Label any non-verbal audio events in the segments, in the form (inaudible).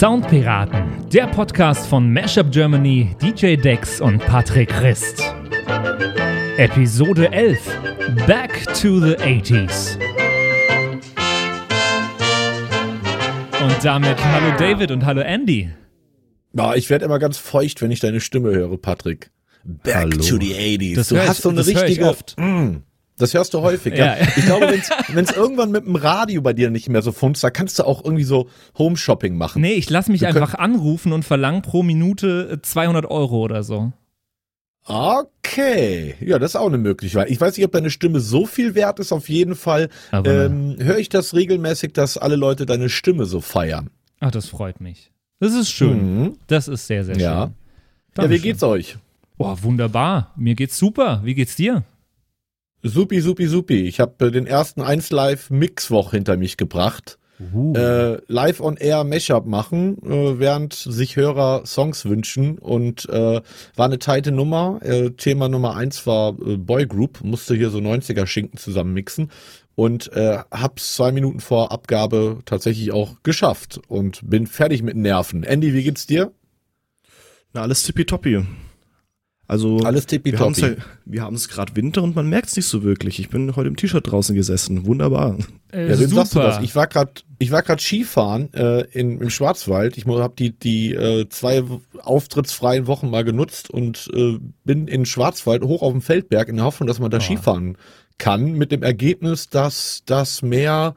Soundpiraten, der Podcast von Mashup Germany, DJ Dex und Patrick Christ. Episode 11 Back to the 80s. Und damit hallo David und hallo Andy. Ja, ich werde immer ganz feucht, wenn ich deine Stimme höre, Patrick. Back Hallo. to the 80s. Das du hör ich- hast so eine richtige. oft. Das hörst du häufig, ja. Ja. (laughs) Ich glaube, wenn es irgendwann mit dem Radio bei dir nicht mehr so funzt, da kannst du auch irgendwie so Home-Shopping machen. Nee, ich lasse mich Wir einfach anrufen und verlange pro Minute äh, 200 Euro oder so. Okay, ja, das ist auch eine Möglichkeit. Ich weiß nicht, ob deine Stimme so viel wert ist. Auf jeden Fall ähm, höre ich das regelmäßig, dass alle Leute deine Stimme so feiern. ach, das freut mich. Das ist schön. Mhm. Das ist sehr, sehr Ja. schön. Ja, wie Dankeschön. geht's euch? Boah, wunderbar. Mir geht's super. Wie geht's dir? Supi, supi, supi. Ich habe äh, den ersten 1 Live Mixwoch hinter mich gebracht. Uh. äh, live on air Mashup machen, äh, während sich Hörer Songs wünschen und äh, war eine teite Nummer. Äh, Thema Nummer eins war äh, Boygroup, musste hier so 90er Schinken zusammen mixen und äh, hab's zwei Minuten vor Abgabe tatsächlich auch geschafft und bin fertig mit Nerven. Andy, wie geht's dir? Na, alles tippitoppi. Also, Alles wir haben es tippitoppi. ja, wir haben es gerade Winter und man merkt es nicht so wirklich. Ich bin heute im T-Shirt draußen gesessen. Wunderbar. Äh, Ja, wem super. sagst du das? Ich war grad, ich war grad Skifahren äh, in, im Schwarzwald. Ich habe die die äh, zwei auftrittsfreien Wochen mal genutzt und äh, bin in Schwarzwald hoch auf dem Feldberg in der Hoffnung, dass man da Oh. Skifahren kann. Mit dem Ergebnis, dass das Meer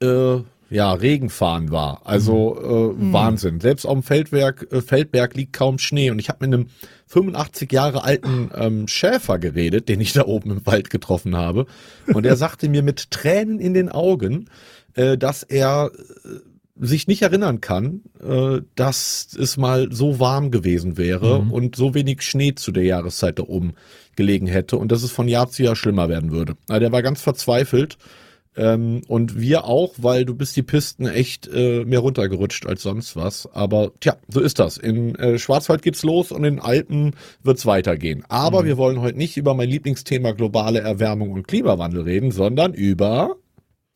äh, ja Regenfahren war. Also äh, Wahnsinn. Selbst auf dem Feldberg, äh, Feldberg liegt kaum Schnee. Und ich habe mit einem 85 Jahre alten ähm, Schäfer geredet, den ich da oben im Wald getroffen habe. Und er sagte mir mit Tränen in den Augen, äh, dass er äh, sich nicht erinnern kann, äh, dass es mal so warm gewesen wäre Mhm. und so wenig Schnee zu der Jahreszeit da oben gelegen hätte und dass es von Jahr zu Jahr schlimmer werden würde. Also der war ganz verzweifelt. Ähm, und wir auch, weil du bist die Pisten echt äh, mehr runtergerutscht als sonst was. Aber tja, so ist das. In äh, Schwarzwald geht's los und in Alpen wird's weitergehen. Aber Mhm. wir wollen heute nicht über mein Lieblingsthema globale Erwärmung und Klimawandel reden, sondern über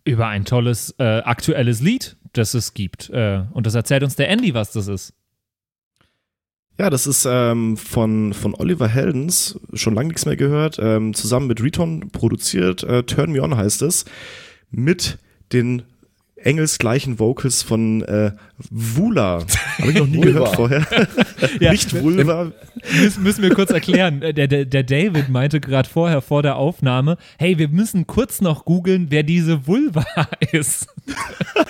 Über ein tolles äh, aktuelles Lied, das es gibt. Äh, und das erzählt uns der Andy, was das ist. Ja, das ist ähm, von, von Oliver Heldens, schon lange nichts mehr gehört, ähm, zusammen mit Reton produziert. Äh, Turn Me On heißt es. Mit den engelsgleichen Vocals von äh, Vula. Habe ich noch nie gehört vorher. (laughs) Ja, Nicht Vulva. Müssen, müssen wir kurz erklären. Äh, Der, der, der David meinte gerade vorher vor der Aufnahme, hey, wir müssen kurz noch googeln, wer diese Vulva (laughs) ist.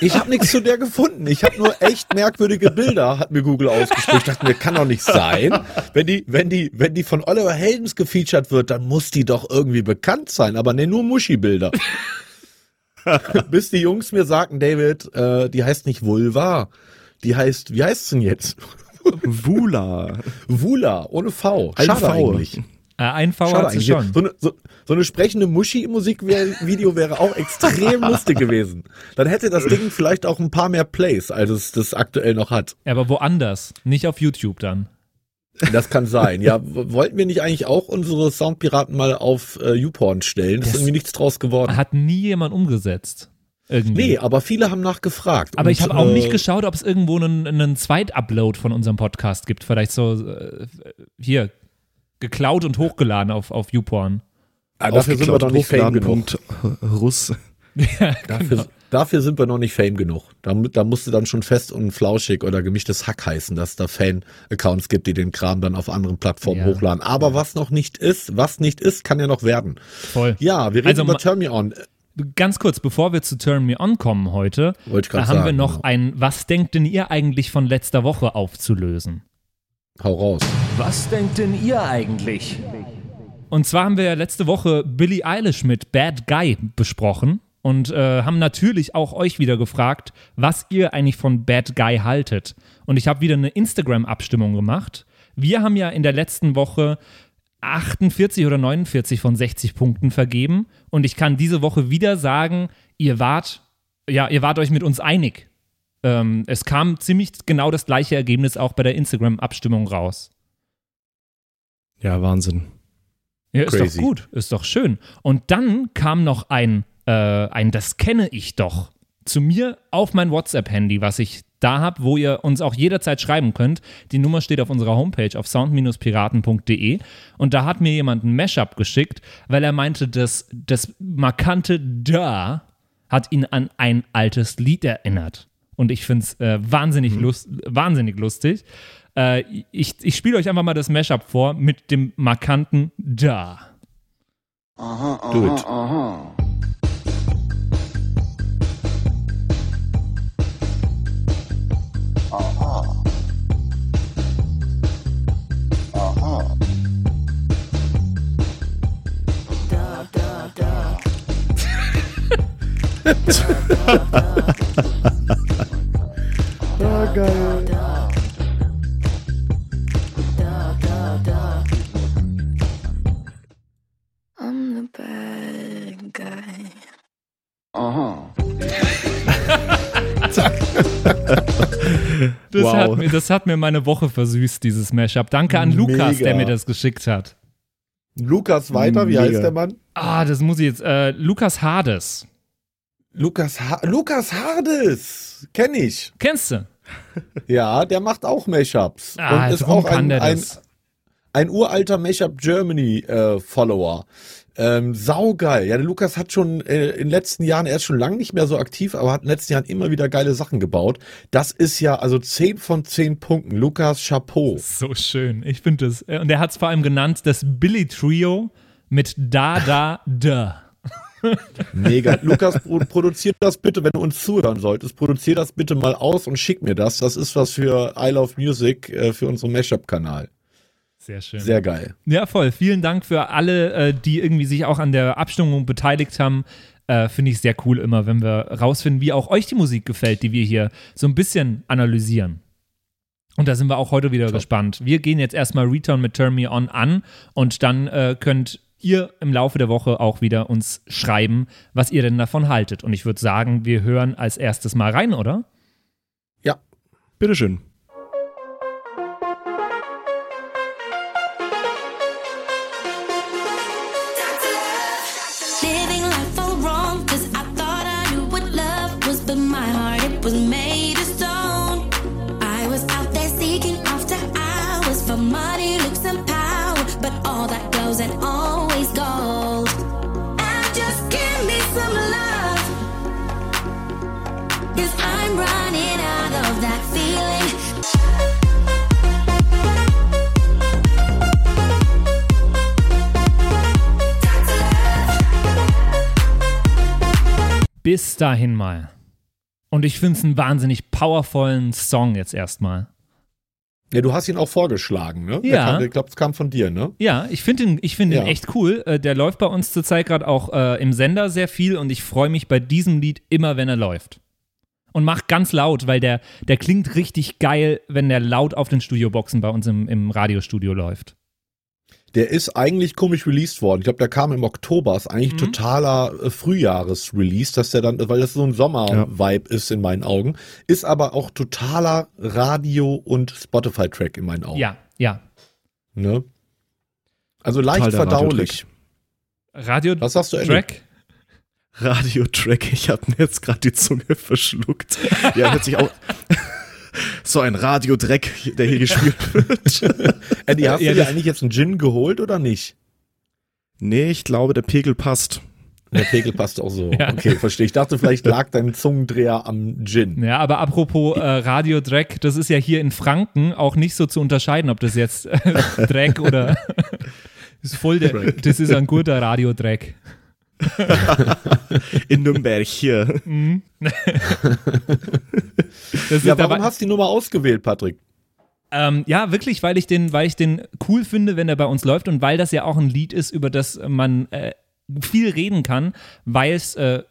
Ich habe nichts zu der gefunden. Ich habe nur echt merkwürdige Bilder, hat mir Google ausgespuckt. Ich dachte mir, kann doch nicht sein. Wenn die, wenn die, wenn die von Oliver Heldens gefeatured wird, dann muss die doch irgendwie bekannt sein. Aber ne, nur Muschi-Bilder. (laughs) Bis die Jungs mir sagten, David, äh, die heißt nicht Vulva. Die heißt, wie heißt's denn jetzt? (laughs) Vula. Vula, ohne V. Ein Schade V. eigentlich. Äh, ein V Schade hat sie schon. So eine, so, so eine sprechende Muschi im Musikvideo wäre auch extrem (laughs) lustig gewesen. Dann hätte das Ding vielleicht auch ein paar mehr Plays, als es das aktuell noch hat. Ja, aber woanders, nicht auf YouTube dann. Das kann sein. Ja, wollten wir nicht eigentlich auch unsere Soundpiraten mal auf äh, YouPorn stellen? Das ist Das- irgendwie nichts draus geworden. Hat nie jemand umgesetzt. Irgendwie. Nee, aber viele haben nachgefragt. Aber Und, ich habe auch äh, nicht geschaut, ob es irgendwo einen, einen Zweit-Upload von unserem Podcast gibt. Vielleicht so äh, hier geklaut und hochgeladen auf, auf YouPorn. ah, dafür sind wir noch nicht fame genug. Russ. (laughs) ja, Dafür, genau. dafür sind wir noch nicht fame genug. Da, da musste dann schon fest und flauschig oder gemischtes Hack heißen, dass da Fan-Accounts gibt, die den Kram dann auf anderen Plattformen Ja. hochladen. Aber was noch nicht ist, was nicht ist, kann ja noch werden. Voll. Ja, wir reden Also über Turn Me On. Ganz kurz, bevor wir zu Turn Me On kommen heute, da haben wir sagen, noch genau. ein Was denkt denn ihr eigentlich von letzter Woche aufzulösen? Hau raus. Was denkt denn ihr eigentlich? Und zwar haben wir ja letzte Woche Billie Eilish mit Bad Guy besprochen und äh, haben natürlich auch euch wieder gefragt, was ihr eigentlich von Bad Guy haltet. Und ich habe wieder eine Instagram-Abstimmung gemacht. Wir haben ja in der letzten Woche 48 oder 49 von 60 Punkten vergeben und ich kann diese Woche wieder sagen, ihr wart, ja, ihr wart euch mit uns einig. Ähm, es kam ziemlich genau das gleiche Ergebnis auch bei der Instagram-Abstimmung raus. Ja, Wahnsinn. Ja, ist Crazy. doch gut, ist doch schön. Und dann kam noch ein, äh, ein Das kenne ich doch zu mir auf mein WhatsApp-Handy, was ich da habe, wo ihr uns auch jederzeit schreiben könnt. Die Nummer steht auf unserer Homepage auf sound-piraten.de und da hat mir jemand ein Mashup geschickt, weil er meinte, dass das markante Da hat ihn an ein altes Lied erinnert. Und ich finde es äh, wahnsinnig, lust, wahnsinnig lustig. Äh, ich ich spiele euch einfach mal das Mashup vor mit dem markanten Da. Do it. Ah, (laughs) geil. I'm hat mir, das hat mir meine Woche versüßt, dieses Mashup. Danke an Lukas, Mega. der mir das geschickt hat. Lukas weiter, wie Mega. heißt der Mann? Ah, das muss ich jetzt. Äh, Lukas Hades. Lukas, ha Lukas Hardes. Kenn ich. Kennst du? (laughs) Ja, der macht auch Mashups. Ah, und ist drum auch kann ein, der ein, das. ein uralter Mashup Germany äh, Follower. Ähm, saugeil. Ja, der Lukas hat schon äh, in den letzten Jahren, er ist schon lange nicht mehr so aktiv, aber hat in den letzten Jahren immer wieder geile Sachen gebaut. Das ist ja also 10 von 10 Punkten. Lukas Chapeau. So schön. Ich finde das. äh, Und er hat es vor allem genannt, das Billy Trio mit Da, Da, (laughs) Da. Mega. Lukas, pro produziert das bitte, wenn du uns zuhören solltest, produzier das bitte mal aus und schick mir das. Das ist was für I Love Music, äh, für unseren Mashup-Kanal. Sehr schön. Sehr geil. Ja, voll. Vielen Dank für alle, äh, die irgendwie sich auch an der Abstimmung beteiligt haben. Äh, Finde ich sehr cool immer, wenn wir rausfinden, wie auch euch die Musik gefällt, die wir hier so ein bisschen analysieren. Und da sind wir auch heute wieder gespannt. Wir gehen jetzt erstmal Return mit Turn Me On an und dann äh, könnt ihr im Laufe der Woche auch wieder uns schreiben, was ihr denn davon haltet. Und ich würde sagen, wir hören als erstes mal rein, oder? Ja. Bitteschön. Bis dahin mal. Und ich finde es einen wahnsinnig powervollen Song jetzt erstmal. Ja, du hast ihn auch vorgeschlagen, ne? Ja. Ich glaube, es kam von dir, ne? Ja, ich finde ihn, ich find ihn Ja. echt cool. Äh, der läuft bei uns zurzeit gerade auch äh, im Sender sehr viel und ich freue mich bei diesem Lied immer, wenn er läuft. Und macht ganz laut, weil der, der klingt richtig geil, wenn der laut auf den Studioboxen bei uns im, im Radiostudio läuft. Der ist eigentlich komisch released worden. Ich glaube, der kam im Oktober. Ist eigentlich Mhm. totaler äh, Frühjahres-Release, dass der dann, weil das so ein Sommer-Vibe ist in meinen Augen. Ist aber auch totaler Radio- und Spotify-Track in meinen Augen. Ja, ja. Ne? Also leicht Total verdaulich. Radio Was sagst du? Track? Radio-Track, ich habe mir jetzt gerade die Zunge verschluckt. (laughs) Ja, hört sich auch. (laughs) so ein Radiodreck, der hier gespielt (laughs) wird. Andy, hast Ja, du dir eigentlich jetzt einen Gin geholt oder nicht? Nee, ich glaube, der Pegel passt. Der Pegel passt auch so. (laughs) Ja. Okay, verstehe. Ich dachte, vielleicht lag dein Zungendreher am Gin. Ja, aber apropos äh, Radio Dreck, das ist ja hier in Franken auch nicht so zu unterscheiden, ob das jetzt äh, Dreck oder ist voll der, das ist ein guter Radio Dreck. (laughs) In Nürnberg hier. Das ist Ja, warum hast du die Nummer ausgewählt, Patrick? Ähm, ja, wirklich, weil ich den, weil ich den cool finde, wenn er bei uns läuft und weil das ja auch ein Lied ist, über das man äh, viel reden kann, weil es äh,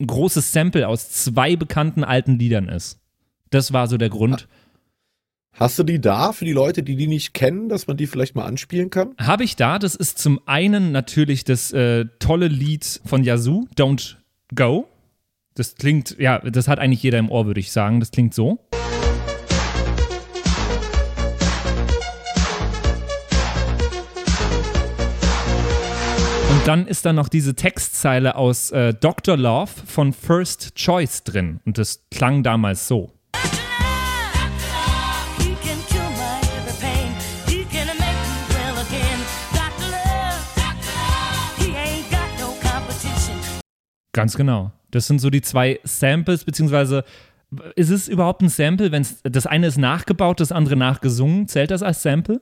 ein großes Sample aus zwei bekannten alten Liedern ist. Das war so der Grund. Hast du die da für die Leute, die die nicht kennen, dass man die vielleicht mal anspielen kann? Habe ich da, das ist zum einen natürlich das äh, tolle Lied von Yazoo, Don't Go. Das klingt, ja, das hat eigentlich jeder im Ohr, würde ich sagen. Das klingt so. Und dann ist da noch diese Textzeile aus äh, Dr. Love von First Choice drin. Und das klang damals so. Ganz genau. Das sind so die zwei Samples, beziehungsweise ist es überhaupt ein Sample, wenn das eine ist nachgebaut, das andere nachgesungen? Zählt das als Sample?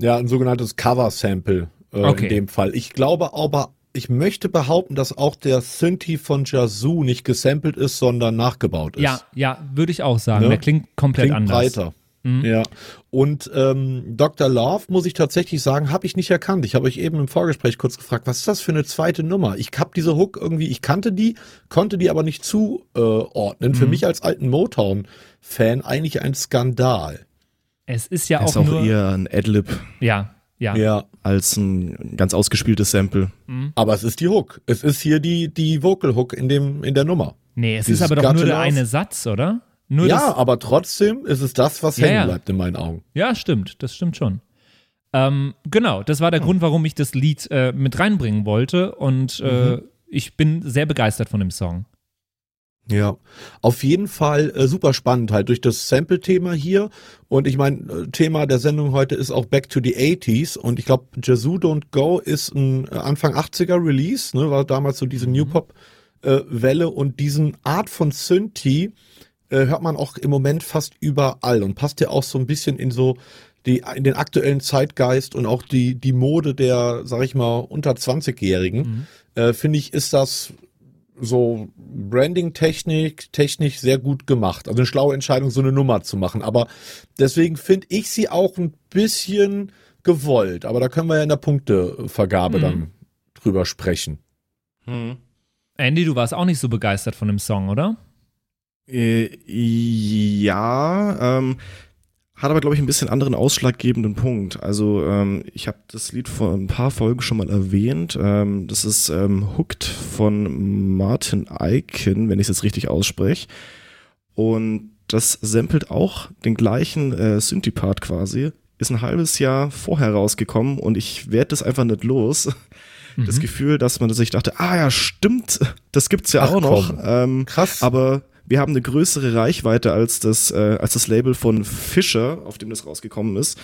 Ja, ein sogenanntes Cover-Sample äh, Okay. in dem Fall. Ich glaube aber, ich möchte behaupten, dass auch der Synthi von Yazoo nicht gesampelt ist, sondern nachgebaut ist. Ja, ja, würde ich auch sagen. Ne? Der klingt komplett Klingt anders. breiter. Ja. Und ähm, Dr. Love, muss ich tatsächlich sagen, habe ich nicht erkannt. Ich habe euch eben im Vorgespräch kurz gefragt, was ist das für eine zweite Nummer? Ich habe diese Hook irgendwie, ich kannte die, konnte die aber nicht zuordnen. Für mich als alten Motown-Fan eigentlich ein Skandal. Es ist ja ist auch, auch nur. eher ein Adlib ja, ja. Ja. als ein ganz ausgespieltes Sample. Aber es ist die Hook. Es ist hier die, die Vocal Hook in dem, in der Nummer. Nee, es Dieses ist aber doch nur der eine Satz, oder? Nur ja, das, aber trotzdem ist es das, was Ja, hängen bleibt in meinen Augen. ja, stimmt, das stimmt schon. Ähm, genau, das war der Hm. Grund, warum ich das Lied äh, mit reinbringen wollte und äh, Mhm. ich bin sehr begeistert von dem Song. Ja, auf jeden Fall äh, super spannend halt durch das Sample-Thema hier. Und ich meine, äh, Thema der Sendung heute ist auch Back to the 80s. Und ich glaube, Yazoo Don't Go ist ein äh, Anfang 80er Release, ne, war damals so diese New Pop-Welle. und diesen Art von Synthi äh, hört man auch im Moment fast überall und passt ja auch so ein bisschen in so die, in den aktuellen Zeitgeist und auch die, die Mode der, sag ich mal, unter 20-Jährigen. Äh, Finde ich, ist das so Branding-Technik, technisch sehr gut gemacht. Also eine schlaue Entscheidung, so eine Nummer zu machen. Aber deswegen finde ich sie auch ein bisschen gewollt. Aber da können wir ja in der Punktevergabe dann drüber sprechen. Andy, du warst auch nicht so begeistert von dem Song, oder? Äh, ja, ähm, hat aber, glaube ich, ein bisschen anderen ausschlaggebenden Punkt. Also, ähm, ich habe das Lied vor ein paar Folgen schon mal erwähnt. Ähm, das ist ähm, Hooked von Martin Eichen, wenn ich es jetzt richtig ausspreche. Und das samplet auch den gleichen äh, Synthie-Part quasi. Ist ein halbes Jahr vorher rausgekommen und ich werde das einfach nicht los. (laughs) Das Gefühl, dass man sich dachte, ah ja, stimmt, das gibt's ja Ach, auch noch. Ähm, Krass. aber wir haben eine größere Reichweite als das, äh, als das Label von Fischer, auf dem das rausgekommen ist.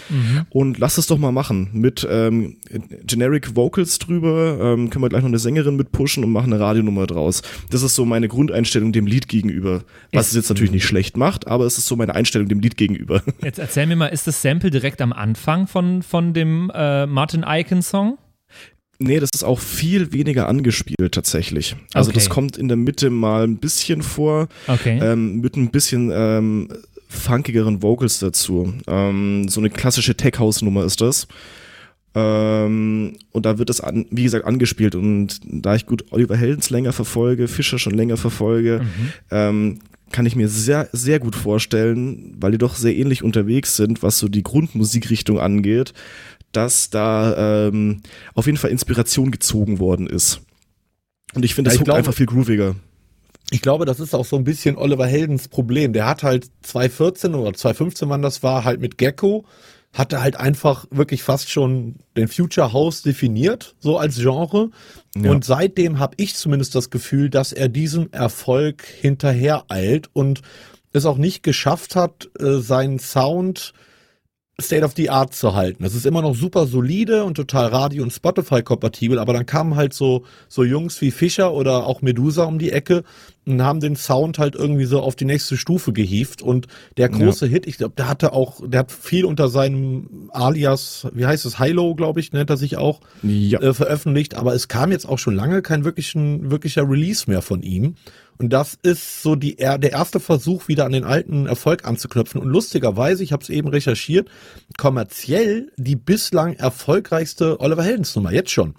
Und lass es doch mal machen. Mit ähm, Generic Vocals drüber, ähm, können wir gleich noch eine Sängerin mit pushen und machen eine Radionummer draus. Das ist so meine Grundeinstellung dem Lied gegenüber. Was es jetzt natürlich nicht schlecht macht, aber es ist so meine Einstellung dem Lied gegenüber. Jetzt erzähl mir mal, ist das Sample direkt am Anfang von, von dem äh, Martin Icon-Song? Nee, das ist auch viel weniger angespielt tatsächlich. Also Okay. das kommt in der Mitte mal ein bisschen vor, Okay. ähm, mit ein bisschen ähm, funkigeren Vocals dazu. Ähm, so eine klassische Tech-House-Nummer ist das. Ähm, und da wird das, an, wie gesagt, angespielt. Und da ich gut Oliver Heldens länger verfolge, Fischer schon länger verfolge, ähm, kann ich mir sehr, sehr gut vorstellen, weil die doch sehr ähnlich unterwegs sind, was so die Grundmusikrichtung angeht, dass da ähm, auf jeden Fall Inspiration gezogen worden ist. Und ich finde Ja, das Hook glaube- einfach viel grooviger. Ich glaube, das ist auch so ein bisschen Oliver Heldens Problem. Der hat halt 2014 oder 2015, wann das war, halt mit Gecko, hatte halt einfach wirklich fast schon den Future House definiert, so als Genre. Ja. Und seitdem habe ich zumindest das Gefühl, dass er diesem Erfolg hinterher eilt und es auch nicht geschafft hat, äh, seinen Sound State of the Art zu halten. Das ist immer noch super solide und total Radio- und Spotify-kompatibel, aber dann kamen halt so, so Jungs wie Fischer oder auch Medusa um die Ecke und haben den Sound halt irgendwie so auf die nächste Stufe gehievt und der große Hit, ich glaube, der hatte auch, der hat viel unter seinem Alias, wie heißt es, Hilo, glaube ich, nennt er sich auch, Ja. äh, veröffentlicht, aber es kam jetzt auch schon lange kein wirklichen, wirklicher Release mehr von ihm. Und das ist so die, er- der erste Versuch, wieder an den alten Erfolg anzuknüpfen. Und lustigerweise, ich habe es eben recherchiert, kommerziell die bislang erfolgreichste Oliver Heldens Nummer, jetzt schon.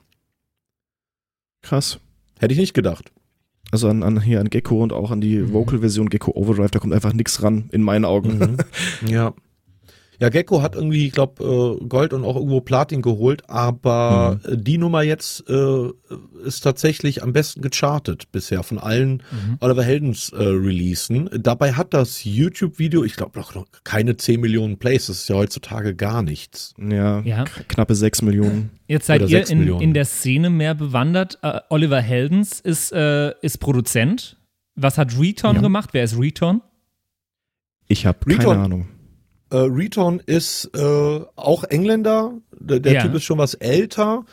Krass. Hätte ich nicht gedacht. Also an, an hier an Gecko und auch an die Vocal-Version Gecko Overdrive, da kommt einfach nichts ran, in meinen Augen. (laughs) Ja. Ja, Gecko hat irgendwie, ich glaube, äh, Gold und auch irgendwo Platin geholt, aber äh, die Nummer jetzt äh, ist tatsächlich am besten gechartet bisher von allen Oliver Heldens äh, Releasen. Dabei hat das YouTube-Video, ich glaube, noch noch keine 10 Millionen Plays. Das ist ja heutzutage gar nichts. Ja, Ja. knappe 6 Millionen. Jetzt seid ihr in, in der Szene mehr bewandert. Äh, Oliver Heldens ist, äh, ist Produzent. Was hat Reton Ja. gemacht? Wer ist Reton? Ich habe keine. Ahnung. Äh, Reton ist äh, auch Engländer. Der, der Ja. Typ ist schon was älter.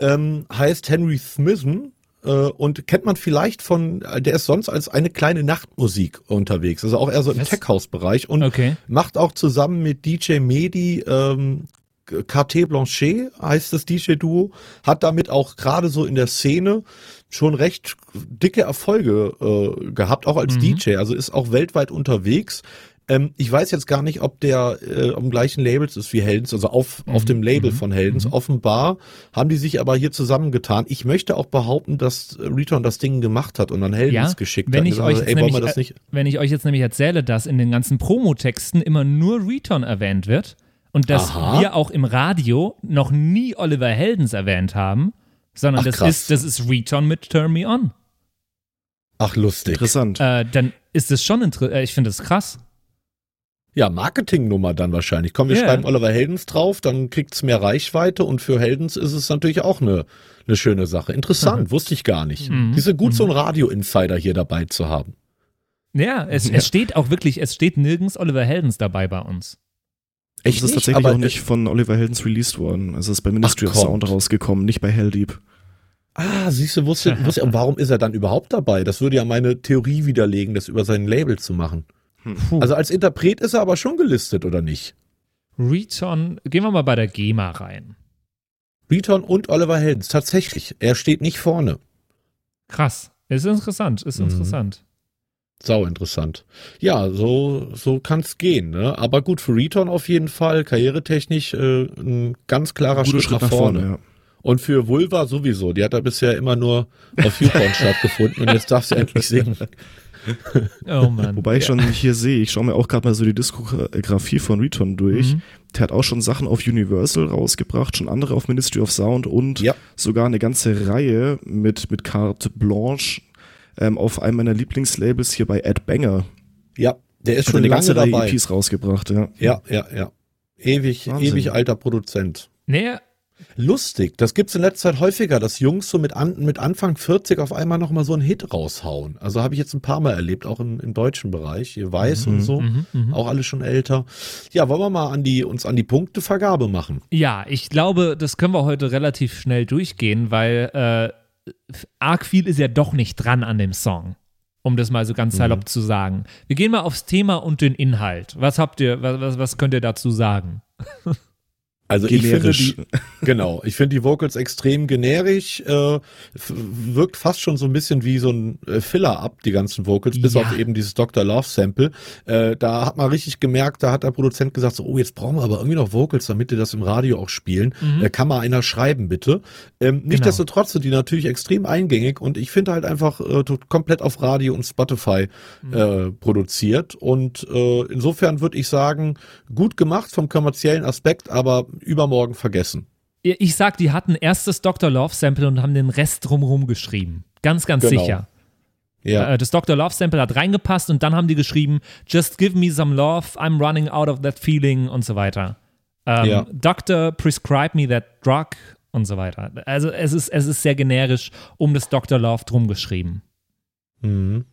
Ähm, heißt Henry Smithen. Äh, und kennt man vielleicht von, der ist sonst als eine kleine Nachtmusik unterwegs. Also auch eher so im Was? Tech-House-Bereich. Und Okay. macht auch zusammen mit DJ Medi ähm, Carté Blanchet heißt das DJ-Duo, hat damit auch gerade so in der Szene schon recht dicke Erfolge äh, gehabt, auch als DJ, also ist auch weltweit unterwegs. Ähm, ich weiß jetzt gar nicht, ob der äh, am gleichen Labels ist wie Heldens, also auf, auf dem Label von Heldens. Offenbar haben die sich aber hier zusammengetan. Ich möchte auch behaupten, dass Return das Ding gemacht hat und dann Heldens Ja, geschickt wenn hat. ich, Gesagt, euch also, ey, nämlich, das nicht? äh, wenn ich euch jetzt nämlich erzähle, dass in den ganzen Promotexten immer nur Reton erwähnt wird und dass Aha. wir auch im Radio noch nie Oliver Heldens erwähnt haben, sondern Ach, das, krass. ist, das ist Reton mit Turn Me On. Ach, lustig. Interessant. Äh, dann ist es schon interessant. Äh, ich finde das krass. Ja, Marketingnummer dann wahrscheinlich. Komm, wir Ja. schreiben Oliver Heldens drauf, dann kriegt's mehr Reichweite und für Heldens ist es natürlich auch eine, eine schöne Sache. Interessant, wusste ich gar nicht. Mhm. Diese gut so ein Radio-Insider hier dabei zu haben. Ja, es, (laughs) es steht auch wirklich, es steht nirgends Oliver Heldens dabei bei uns. es ist nicht, tatsächlich aber, auch nicht von Oliver Heldens released worden. Also es ist bei Ministry Ach, of Sound rausgekommen, nicht bei Helldeep. Ah, siehst du, wusste, wusste, und (laughs) warum ist er dann überhaupt dabei? Das würde ja meine Theorie widerlegen, das über sein Label zu machen. Puh. Also als Interpret ist er aber schon gelistet, oder nicht? Reton, gehen wir mal bei der GEMA rein. Return und Oliver Heldens, tatsächlich. Er steht nicht vorne. Krass. Ist interessant, ist Mhm. interessant. Sau interessant. Ja, so, so kann's gehen, ne? Aber gut, für Return auf jeden Fall, karrieretechnisch, äh, ein ganz klarer Guter Schritt, nach vorne. ja. Und für Vulva sowieso. Die hat da bisher immer nur auf (laughs) YouPorn stattgefunden und jetzt darf sie endlich singen. Oh Mann. (laughs) Wobei ich schon hier sehe, ich schaue mir auch gerade mal so die Diskografie von Return durch. Mhm. Der hat auch schon Sachen auf Universal rausgebracht, schon andere auf Ministry of Sound und Ja. sogar eine ganze Reihe mit, mit Carte Blanche ähm, auf einem meiner Lieblingslabels hier bei Ed Banger. Ja, der ist Hat schon eine lange ganze Reihe dabei. EPs rausgebracht, ja. Ja, ja, ja. Ewig, Wahnsinn. ewig alter Produzent. Nee, Lustig, das gibt's in letzter Zeit häufiger, dass Jungs so mit, an, mit Anfang 40 auf einmal nochmal so einen Hit raushauen. Also habe ich jetzt ein paar Mal erlebt, auch im, im deutschen Bereich, hier Weiß und so, mhm, mhm. auch alle schon älter. Ja, wollen wir mal an die, uns an die Punktevergabe machen? Ja, ich glaube, das können wir heute relativ schnell durchgehen, weil äh, arg viel ist ja doch nicht dran an dem Song. Um das mal so ganz salopp zu sagen. Wir gehen mal aufs Thema und den Inhalt. Was habt ihr, was, was, was könnt ihr dazu sagen? (laughs) Also ich finde Generisch. die, genau, ich finde die Vocals extrem generisch, äh, wirkt fast schon so ein bisschen wie so ein äh, Filler ab, die ganzen Vocals, bis Ja. auf eben dieses Dr. Love Sample. Äh, da hat man richtig gemerkt, da hat der Produzent gesagt, so, oh, jetzt brauchen wir aber irgendwie noch Vocals, damit die das im Radio auch spielen. Äh, kann mal einer schreiben, bitte. Ähm, Nichtsdestotrotz sind die natürlich extrem eingängig und ich finde halt einfach äh, komplett auf Radio und Spotify äh, produziert. Und äh, insofern würde ich sagen, gut gemacht vom kommerziellen Aspekt, aber übermorgen vergessen. Ich sag, die hatten erst das Dr. Love Sample und haben den Rest drumherum geschrieben. Ganz, ganz Genau. sicher. Ja. Äh, Das Dr. Love Sample hat reingepasst und dann haben die geschrieben, just give me some love, I'm running out of that feeling und so weiter. Ähm, Ja. Doctor, prescribe me that drug und so weiter. Also es ist, es ist sehr generisch um das Dr. Love drum geschrieben. Mhm.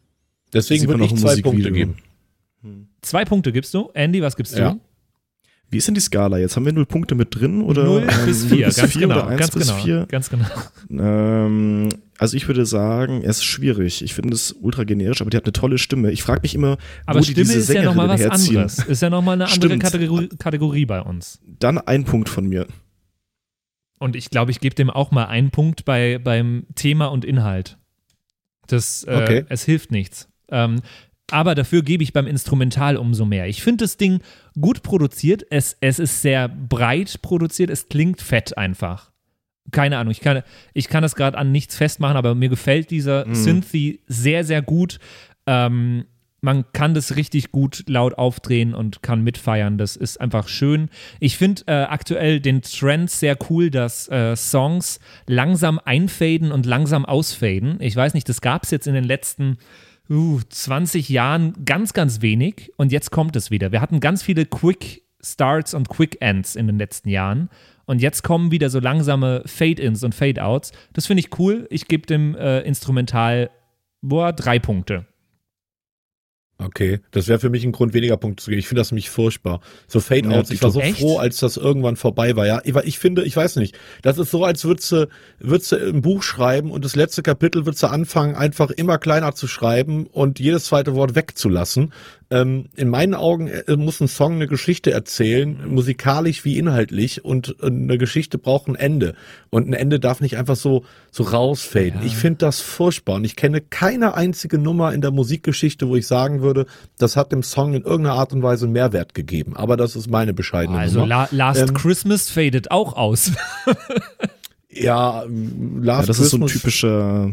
Deswegen würde ich zwei Musikvideo. Punkte geben. Zwei Punkte gibst du. Andy, was gibst Ja. Wie ist denn die Skala? Jetzt haben wir null Punkte mit drin oder? 0 ähm, bis 0 4, bis ganz 4 genau. oder 1 Ganz bis genau. 4? Ganz genau. Ähm, also ich würde sagen, es ist schwierig. Ich finde es ultra generisch, aber die hat eine tolle Stimme. Ich frage mich immer, Aber wo die Stimme diese ist ja nochmal was herziehen. anderes. Ist ja nochmal eine andere Stimmt. Kategorie, Kategorie bei uns. Dann ein Punkt von mir. Und ich glaube, ich gebe dem auch mal einen Punkt bei, beim Thema und Inhalt. Das, äh, Okay. es hilft nichts. Ähm, aber dafür gebe ich beim Instrumental umso mehr. Ich finde das Ding gut produziert. Es, es ist sehr breit produziert. Es klingt fett einfach. Keine Ahnung, ich kann, ich kann das gerade an nichts festmachen, aber mir gefällt dieser Mhm. Synthi sehr, sehr gut. Ähm, man kann das richtig gut laut aufdrehen und kann mitfeiern. Das ist einfach schön. Ich finde äh, aktuell den Trend sehr cool, dass äh, Songs langsam einfaden und langsam ausfaden. Ich weiß nicht, das gab es jetzt in den letzten uh, 20 Jahren ganz, ganz wenig und jetzt kommt es wieder. Wir hatten ganz viele Quick Starts und Quick Ends in den letzten Jahren. Und jetzt kommen wieder so langsame Fade-Ins und Fade-Outs. Das finde ich cool. Ich gebe dem äh, Instrumental boah, drei Punkte. Okay, das wäre für mich ein Grund, weniger Punkte zu geben. Ich finde das nämlich furchtbar. So Fade-Outs, Ja, ich war so echt? froh, als das irgendwann vorbei war. Ja, ich, ich finde, ich weiß nicht, das ist so, als würdest du, würdest du ein Buch schreiben und das letzte Kapitel würdest du anfangen, einfach immer kleiner zu schreiben und jedes zweite Wort wegzulassen. Ähm, in meinen Augen äh, muss ein Song eine Geschichte erzählen, musikalisch wie inhaltlich und äh, eine Geschichte braucht ein Ende. Und ein Ende darf nicht einfach so, so rausfaden. Ich finde das furchtbar und ich kenne keine einzige Nummer in der Musikgeschichte, wo ich sagen würde, das hat dem Song in irgendeiner Art und Weise Mehrwert gegeben. Aber das ist meine bescheidene Also Nummer. La Last Ähm, Christmas fadet auch aus. (laughs) Ja, Last Ja, das ist so ein Christmas- typischer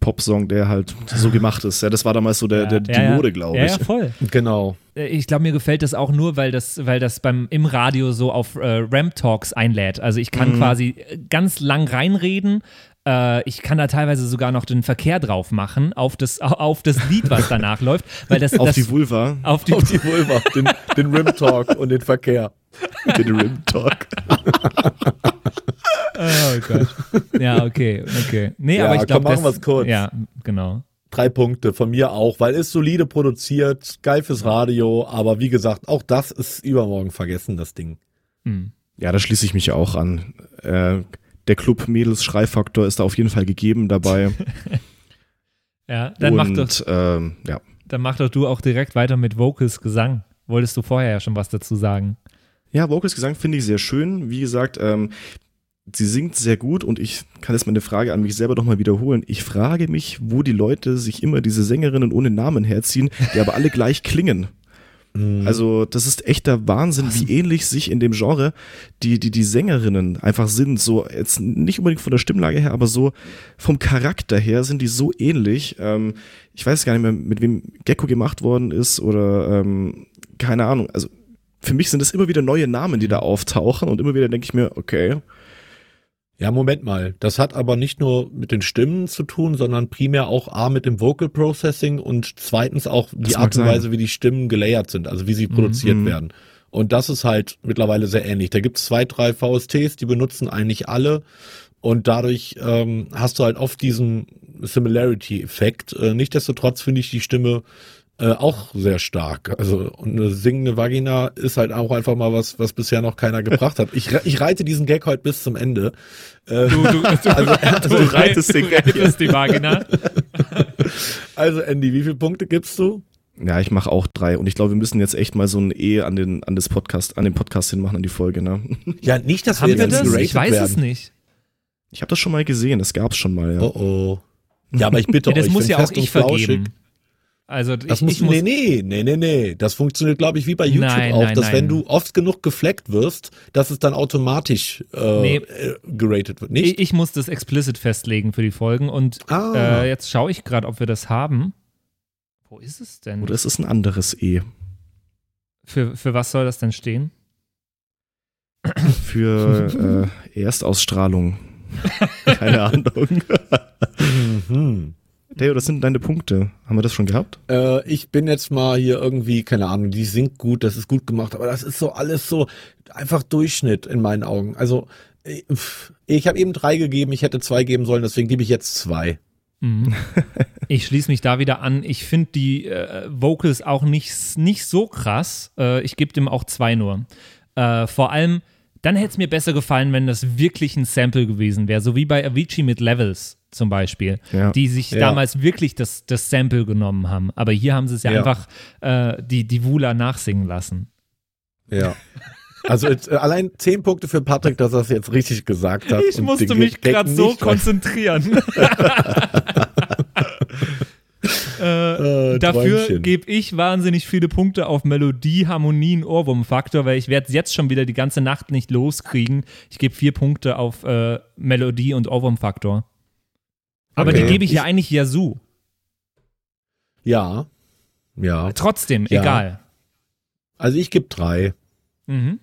Popsong, der halt so gemacht ist. Ja, das war damals so der, der, die Ja, ja. Mode, glaube ja, ich. Ja, voll. Genau. Äh, Ich glaube, mir gefällt das auch nur, weil das, weil das beim im Radio so auf äh, Ramp Talks einlädt. Also ich Mhm. kann quasi äh, ganz lang reinreden. Äh, ich kann da teilweise sogar noch den Verkehr drauf machen auf das, (laughs) auf das Lied, was danach läuft. Weil das, Auf das, die Vulva, auf die, Auf die Vulva, den, den Rim Talk und den Verkehr. den Rim Talk. Oh Gott. Ja, okay, okay. Nee, Ja, aber ich glaube, machen wir's kurz. Ja, genau. Drei Punkte von mir auch, weil ist solide produziert, geil fürs Radio, aber wie gesagt, auch das ist übermorgen vergessen, das Ding. Hm. Ja, da schließe ich mich auch an. Äh, der Club Mädels Schreifaktor ist da auf jeden Fall gegeben dabei. (laughs) Ja, dann mach, doch, Und ähm, ja, dann mach doch du auch direkt weiter mit Vocals Gesang. Wolltest du vorher ja schon was dazu sagen? Ja, Vocals Gesang finde ich sehr schön. Wie gesagt, ähm, sie singt sehr gut und ich kann jetzt meine Frage an mich selber doch mal wiederholen. Ich frage mich, wo die Leute sich immer diese Sängerinnen ohne Namen herziehen, die aber alle gleich klingen. Also, das ist echter Wahnsinn, wie ähnlich sich in dem Genre die, die, die Sängerinnen einfach sind. So, jetzt nicht unbedingt von der Stimmlage her, aber so vom Charakter her sind die so ähnlich. Ähm, ich weiß gar nicht mehr, mit wem Gecko gemacht worden ist oder ähm, keine Ahnung. Also, für mich sind es immer wieder neue Namen, die da auftauchen und immer wieder denke ich mir, okay, Ja, Moment mal. Das hat aber nicht nur mit den Stimmen zu tun, sondern primär auch A mit dem Vocal Processing und zweitens auch die Das mag Art und. Weise, wie die Stimmen gelayert sind, also wie sie produziert Mhm. werden. Und das ist halt mittlerweile sehr ähnlich. Da gibt es zwei, drei VSTs, die benutzen eigentlich alle. Und dadurch ähm, hast du halt oft diesen Similarity-Effekt. Äh, Nichtsdestotrotz finde ich die Stimme äh, auch sehr stark. Also und eine singende Vagina ist halt auch einfach mal was, was bisher noch keiner gebracht hat. Ich, ich reite diesen Gag heute bis zum Ende. Äh, Du, du, du, (laughs) also, du reitest den du reitest die Vagina. (laughs) also Andy, wie viele Punkte gibst du? ja, ich mache auch drei und ich glaube, wir müssen jetzt echt mal so ein E an den, an das Podcast, an den Podcast hinmachen, an die Folge, ne? (laughs) Ja, nicht, dass Haben wir das? Ich weiß werden. es nicht. Ich habe das schon mal gesehen, das gab's schon mal, ja. Oh oh. Ja, aber ich bitte Ja, das euch, muss ja auch ich flauschig- vergeben. Also Das ich, muss, ich muss nee, nee, nee, nee, nee. Das funktioniert, glaube ich, wie bei YouTube Nein, auch, nein, dass nein. wenn du oft genug gefleckt wirst, dass es dann automatisch äh, Nee. äh, geratet wird. ich, Nicht? ich muss das explicit festlegen für die Folgen und Ah. äh, jetzt schaue ich gerade, ob wir das haben. Wo ist es denn? Oder ist es ein anderes E? Für, für was soll das denn stehen? Für äh, (laughs) Erstausstrahlung. Keine Ahnung. (laughs) Mhm. Theo, das sind deine Punkte. Haben wir das schon gehabt? Äh, ich bin jetzt mal hier irgendwie, keine Ahnung, die singt gut, das ist gut gemacht, aber das ist so alles so einfach Durchschnitt in meinen Augen. Also äh, pff, ich habe eben drei gegeben, ich hätte zwei geben sollen, deswegen gebe ich jetzt zwei. Mhm. (laughs) Ich schließe mich da wieder an. Ich finde die äh, Vocals auch nicht, nicht so krass. Äh, ich gebe dem auch zwei nur. Äh, vor allem, dann hätte es mir besser gefallen, wenn das wirklich ein Sample gewesen wäre. So wie bei Avicii mit Levels zum Beispiel, Ja. die sich Ja. damals wirklich das, das Sample genommen haben. Aber hier haben sie es ja, Ja. einfach äh, die, die Wula nachsingen lassen. Ja. Also jetzt, äh, allein zehn Punkte für Patrick, dass er es jetzt richtig gesagt hat. Ich und musste mich gerade so konzentrieren. (laughs) äh, Äh, dafür gebe ich wahnsinnig viele Punkte auf Melodie, Harmonien, Ohrwurmfaktor, weil ich werde es jetzt schon wieder die ganze Nacht nicht loskriegen. Ich gebe vier Punkte auf äh, Melodie und Aber Okay. die gebe ich, ja Ich- eigentlich Yazoo. Ja. Ja. Trotzdem, Ja. egal. Also ich gebe drei. Mhm.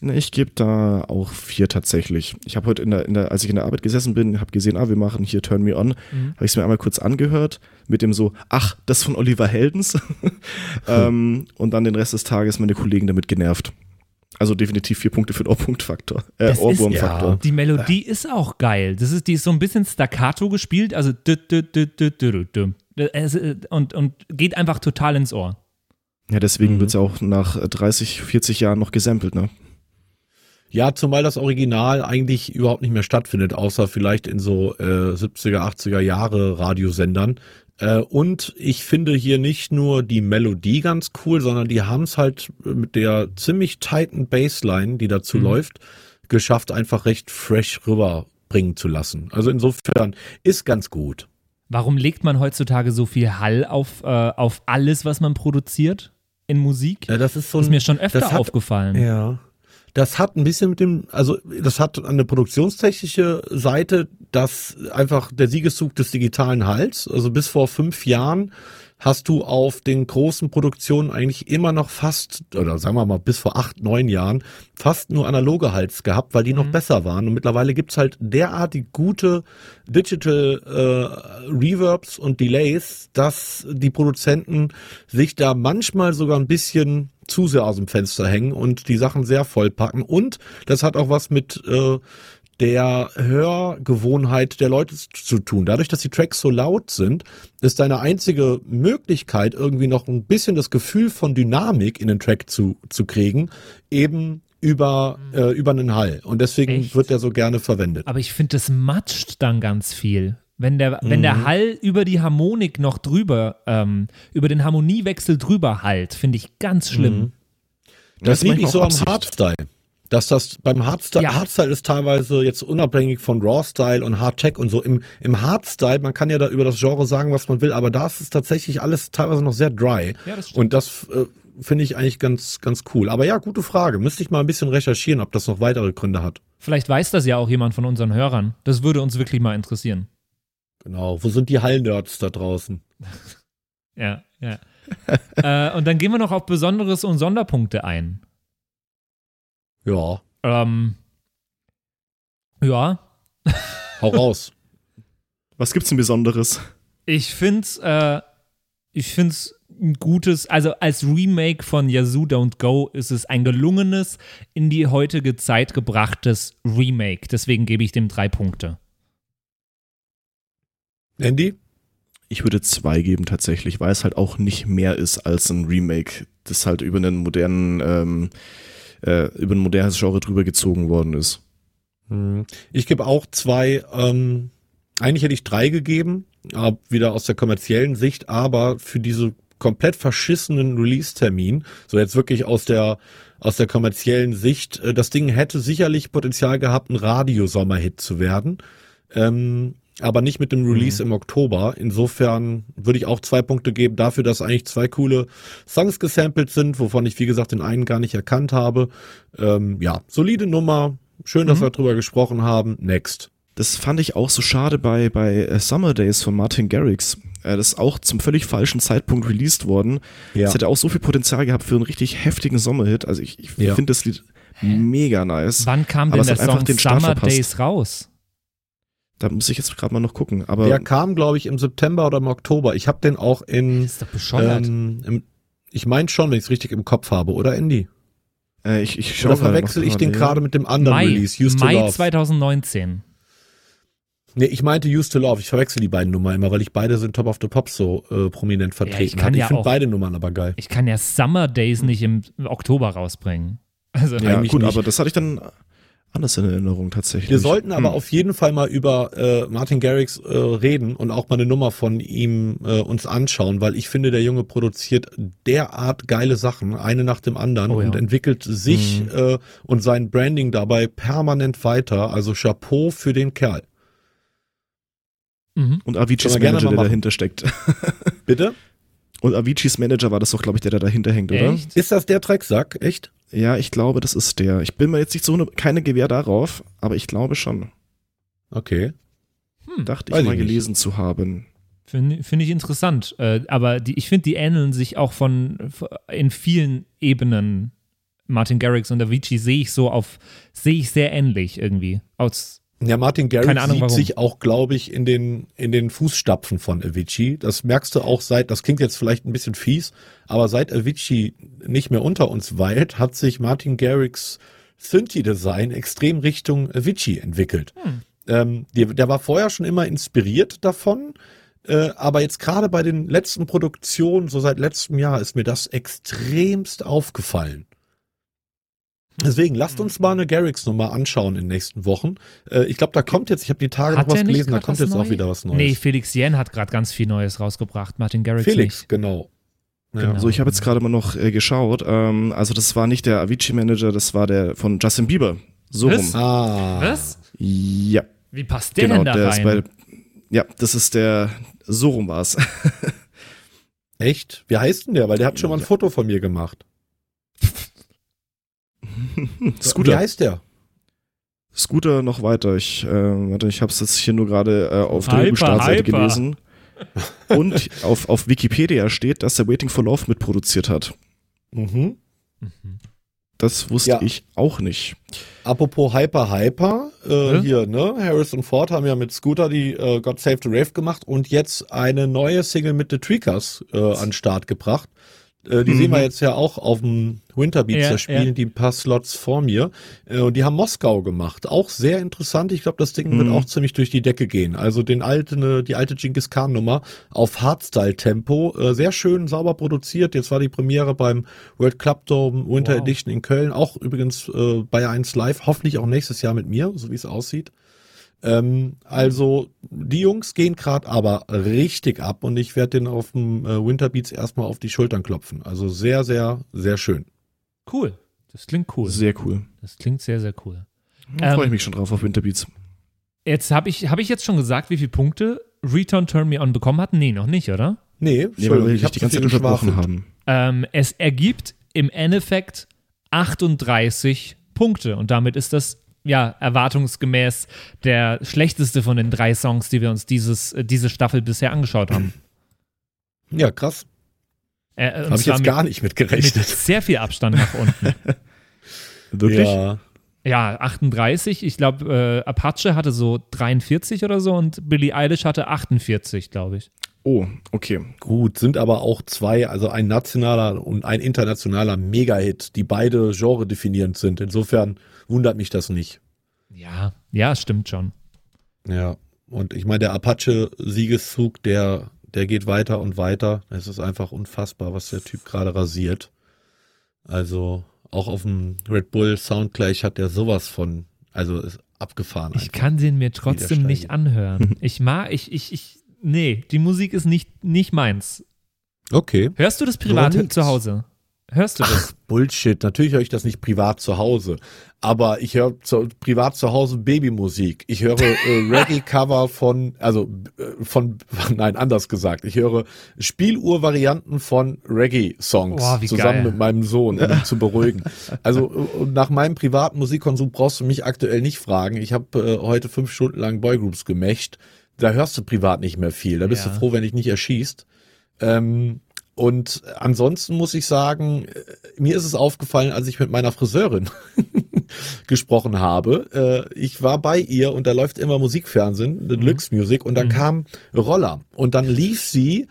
Ich gebe da auch vier tatsächlich. Ich habe heute in der, in der, als ich in der Arbeit gesessen bin, habe gesehen, ah, wir machen hier Turn Me On. Mhm. Habe ich es mir einmal kurz angehört mit dem so, ach, das von Oliver Heldens. (laughs) (laughs) ähm, und dann den Rest des Tages meine Kollegen damit genervt. Also definitiv vier Punkte für den Ohrpunktfaktor. Äh, Ohrwurmfaktor. Die Melodie ist auch geil. Das ist, die ist so ein bisschen staccato gespielt, also. Es, äh, und, und geht einfach total ins Ohr. Ja, deswegen Mhm. wird's ja auch nach 30, 40 Jahren noch gesampelt, ne? Ja, zumal das Original eigentlich überhaupt nicht mehr stattfindet, außer vielleicht in so äh, 70er, 80er Jahre Radiosendern. Äh, und ich finde hier nicht nur die Melodie ganz cool, sondern die haben es halt mit der ziemlich tighten Bassline, die dazu Mhm. läuft, geschafft, einfach recht fresh rüberbringen zu lassen. Also insofern ist ganz gut. Warum legt man heutzutage so viel Hall auf, äh, auf alles, was man produziert in Musik? Ja, das ist so Das ist ein- mir schon öfter hat- aufgefallen. Ja. Das hat ein bisschen mit dem, also das hat eine produktionstechnische Seite, dass einfach der Siegeszug des digitalen Hals, also bis vor fünf Jahren hast du auf den großen Produktionen eigentlich immer noch fast, oder sagen wir mal bis vor acht, neun Jahren, fast nur analoge Hals gehabt, weil die noch besser waren. Und mittlerweile gibt's halt derartig gute Digital äh, Reverbs und Delays, dass die Produzenten sich da manchmal sogar ein bisschen zu sehr aus dem Fenster hängen und die Sachen sehr vollpacken. Und das hat auch was mit äh, der Hörgewohnheit der Leute zu tun. Dadurch, dass die Tracks so laut sind, ist deine einzige Möglichkeit, irgendwie noch ein bisschen das Gefühl von Dynamik in den Track zu, zu kriegen, eben über, äh, über einen Hall. Und deswegen Echt? wird der so gerne verwendet. Aber ich finde, das matscht dann ganz viel. Wenn der, wenn Mhm. der Hall über die Harmonik noch drüber, ähm, über den Harmoniewechsel drüber halt, finde ich ganz schlimm. Das ist liebe ich manchmal so am. Hardstyle. Dass das beim Hardstyle, Ja. Hardstyle ist teilweise jetzt unabhängig von Rawstyle und Hardtech und so. Im, Im Hardstyle, man kann ja da über das Genre sagen, was man will, aber da ist es tatsächlich alles teilweise noch sehr dry. Ja, das und das äh, finde ich eigentlich ganz, ganz cool. Aber ja, gute Frage. Müsste ich mal ein bisschen recherchieren, ob das noch weitere Gründe hat. Vielleicht weiß das ja auch jemand von unseren Hörern. Das würde uns wirklich mal interessieren. Genau. Wo sind die Hall-Nerds da draußen? (laughs) Ja, ja. äh, und dann gehen wir noch auf Besonderes und Sonderpunkte ein. Ja, Ähm, ja, hau raus. Was gibt's denn Besonderes? ich find's, äh, ich find's ein gutes, also als Remake von Yazoo Don't Go ist es ein gelungenes, in die heutige Zeit gebrachtes Remake. Deswegen gebe ich dem drei Punkte. Andy? Ich würde zwei geben tatsächlich, weil es halt auch nicht mehr ist als ein Remake, das halt über einen modernen, ähm, äh, über ein modernes Genre drüber gezogen worden ist. Hm. Ich gebe auch zwei, ähm, eigentlich hätte ich drei gegeben, wieder aus der kommerziellen Sicht, aber für diese komplett verschissenen Release-Termin, so jetzt wirklich aus der aus der kommerziellen Sicht, äh, das Ding hätte sicherlich Potenzial gehabt, ein Radio-Sommerhit zu werden, ähm, aber nicht mit dem Release im Oktober. Insofern würde ich auch zwei Punkte geben dafür, dass eigentlich zwei coole Songs gesampelt sind, wovon ich wie gesagt den einen gar nicht erkannt habe. Ähm, ja, solide Nummer. Schön, dass wir drüber gesprochen haben. Next. Das fand ich auch so schade bei, bei äh, Summer Days von Martin Garrix. Äh, das ist auch zum völlig falschen Zeitpunkt released worden. Ja. Das hätte auch so viel Potenzial gehabt für einen richtig heftigen Sommerhit. Also ich, ich Ja. finde das Lied mega nice. Wann kam Aber denn es der Song Summer verpasst. Days raus? Da muss ich jetzt gerade mal noch gucken. Aber Der kam, glaube ich, im September oder im Oktober. Ich habe den auch in. Das ist doch bescheuert. Ähm, im, ich meine schon, wenn ich es richtig im Kopf habe, oder Andy? äh, ich, ich Oder schaue gerade verwechsel ich den gerade mit dem anderen Mai, Release, Used Mai to Love? 2019. Nee, ich meinte Used to Love. Ich verwechsel die beiden Nummern immer, weil ich beide sind Top of the Pops so äh, prominent vertreten ich kann. Ich ja finde beide Nummern aber geil. Ich kann ja Summer Days nicht im Oktober rausbringen. Also, Ja, gut, nicht. aber das hatte ich dann anders in Erinnerung tatsächlich. Wir sollten aber Hm. auf jeden Fall mal über äh, Martin Garrix äh, reden und auch mal eine Nummer von ihm äh, uns anschauen, weil ich finde, der Junge produziert derart geile Sachen, eine nach dem anderen Oh ja. und entwickelt sich äh, und sein Branding dabei permanent weiter. Also Chapeau für den Kerl. mhm. Und Aviciis Manager, der dahinter steckt. Bitte? Und Aviciis Manager war das doch, glaube ich, der, der dahinter hängt, oder? Echt? Ist das der Drecksack? Echt? Ja, ich glaube, das ist der. Ich bin mir jetzt nicht so keine Gewehr darauf, aber ich glaube schon. Okay. Hm. Dachte ich mal ich nicht. gelesen zu haben. Finde find ich interessant. Äh, aber die, ich finde, die ähneln sich auch von in vielen Ebenen. Martin Garrix und Avicii sehe ich so auf, sehe ich sehr ähnlich irgendwie. Aus, Ja, Martin Garrix Ahnung, sieht warum. sich auch, glaube ich, in den, in den Fußstapfen von Avicii. Das merkst du auch seit, das klingt jetzt vielleicht ein bisschen fies, aber seit Avicii nicht mehr unter uns weilt, hat sich Martin Garrix Synthi-Design extrem Richtung Avicii entwickelt. Ähm, die, der war vorher schon immer inspiriert davon, äh, aber jetzt gerade bei den letzten Produktionen, so seit letztem Jahr, ist mir das extremst aufgefallen. Deswegen lasst uns mal eine Garrix-Nummer anschauen in den nächsten Wochen. Äh, ich glaube, da kommt jetzt, ich habe die Tage Hat noch was gelesen, da kommt jetzt auch Neues? wieder was Neues. Nee, Felix Jen hat gerade ganz viel Neues rausgebracht. Martin Garrix Felix, nicht. genau. Ja. Genau. So, ich habe jetzt gerade mal noch äh, geschaut. Ähm, also das war nicht der Avicii-Manager, das war der von Justin Bieber. So Was? rum. Ah. Was? Ja, Wie passt der genau. denn da Der rein? ist bei, ja, das ist der, so rum war's. (laughs) Echt? Wie heißt denn der? Weil der hat schon mal ein Ja. Foto von mir gemacht. (laughs) Wie Scooter. heißt der? Scooter noch weiter. Ich, äh, warte, ich habe es jetzt hier nur gerade äh, auf der Hyper, Google-Startseite hyper. gelesen. (laughs) Und auf, auf Wikipedia steht, dass er Waiting for Love mitproduziert hat. Mhm. Das wusste Ja. ich auch nicht. Apropos Hyper Hyper, äh, Hä? hier, ne? Harris und Ford haben ja mit Scooter die äh, God Save the Rave gemacht und jetzt eine neue Single mit The Tweakers äh, an den Start gebracht. Äh, die Mhm. sehen wir jetzt ja auch auf dem Winterbeats, Ja, da spielen ja. die ein paar Slots vor mir. Äh, und die haben Moskau gemacht. Auch sehr interessant. Ich glaube, das Ding wird Mhm. auch ziemlich durch die Decke gehen. Also den alten, äh, die alte Genghis Khan Nummer auf Hardstyle-Tempo. Äh, sehr schön, sauber produziert. Jetzt war die Premiere beim World Club Dome Winter Wow. Edition in Köln. Auch übrigens äh, bei 1 Live. Hoffentlich auch nächstes Jahr mit mir, so wie es aussieht. Ähm, also die Jungs gehen gerade aber richtig ab und ich werde den auf dem äh, Winterbeats erstmal auf die Schultern klopfen. Also sehr, sehr, sehr schön. Cool. Das klingt cool. Sehr cool. Das klingt sehr, sehr cool. Da freue Ähm, ich mich schon drauf auf Winterbeats. Jetzt habe ich, hab ich jetzt schon gesagt, wie viele Punkte Return Turn Me On bekommen hat? Nee, noch nicht, oder? Nee, Nee, weil wir ich die ganze Zeit unterbrochen haben. Ähm, es ergibt im Endeffekt 38 Punkte und damit ist das ja erwartungsgemäß der schlechteste von den drei Songs, die wir uns dieses, äh, diese Staffel bisher angeschaut haben. Ja, krass. Äh, und Habe ich jetzt mit, gar nicht mit mit gerechnet. sehr viel Abstand nach unten. (laughs) Wirklich? Ja. Ja, 38. Ich glaube, äh, Apache hatte so 43 oder so und Billie Eilish hatte 48, glaube ich. Oh, okay. Gut, sind aber auch zwei, also ein nationaler und ein internationaler Mega-Hit, die beide Genre definierend sind. Insofern wundert mich das nicht. Ja, ja, stimmt schon. Ja. Und ich meine, der Apache-Siegeszug, der, der geht weiter und weiter. Es ist einfach unfassbar, was der Typ gerade rasiert. Also auch auf dem Red Bull Soundgleich hat der sowas von, also ist abgefahren. Ich einfach. kann den mir trotzdem nicht anhören. Ich mag, ich, ich, ich, nee, die Musik ist nicht, nicht meins. Okay. Hörst du das privat zu Hause? Hörst du das? Ach, Bullshit. Natürlich höre ich das nicht privat zu Hause. Aber ich höre zu, privat zu Hause Babymusik. Ich höre äh, (laughs) Reggae-Cover von, also äh, von, (laughs) nein, anders gesagt. Ich höre Spieluhr-Varianten von Reggae-Songs wie zusammen geil. mit meinem Sohn, um ihn zu (laughs) beruhigen. Also äh, nach meinem privaten Musikkonsum brauchst du mich aktuell nicht fragen. Ich habe äh, heute fünf Stunden lang Boygroups gemächt. Da hörst du privat nicht mehr viel. Da bist Ja. du froh, wenn dich nicht erschießt. Ähm, und ansonsten muss ich sagen, äh, mir ist es aufgefallen, als ich mit meiner Friseurin (laughs) gesprochen habe. Äh, ich war bei ihr und da läuft immer Musikfernsehen, Deluxe Music, und dann kam Roller und dann lief sie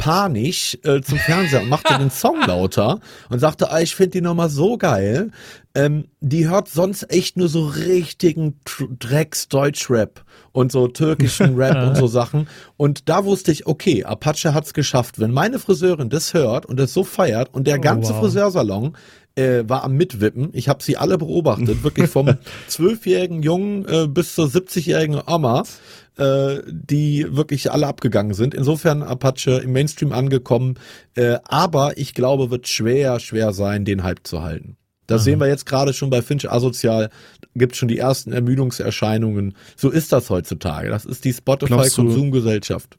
panisch äh, zum Fernseher und machte den Song lauter und sagte, ah, ich finde die Nummer so geil. Ähm, die hört sonst echt nur so richtigen Drecks Deutschrap und so türkischen Rap (laughs) und so Sachen. Und da wusste ich, okay, Apache hat's geschafft. Wenn meine Friseurin das hört und das so feiert und der ganze wow. Friseursalon äh, war am Mitwippen. Ich habe sie alle beobachtet, wirklich vom (laughs) zwölfjährigen Jungen äh, bis zur 70-jährigen Oma, äh, die wirklich alle abgegangen sind. Insofern Apache im Mainstream angekommen. Äh, aber ich glaube, wird schwer, schwer sein, den Hype zu halten. Das sehen wir jetzt gerade schon bei Finch Asozial. Gibt schon die ersten Ermüdungserscheinungen. So ist das heutzutage. Das ist die Spotify-Konsumgesellschaft.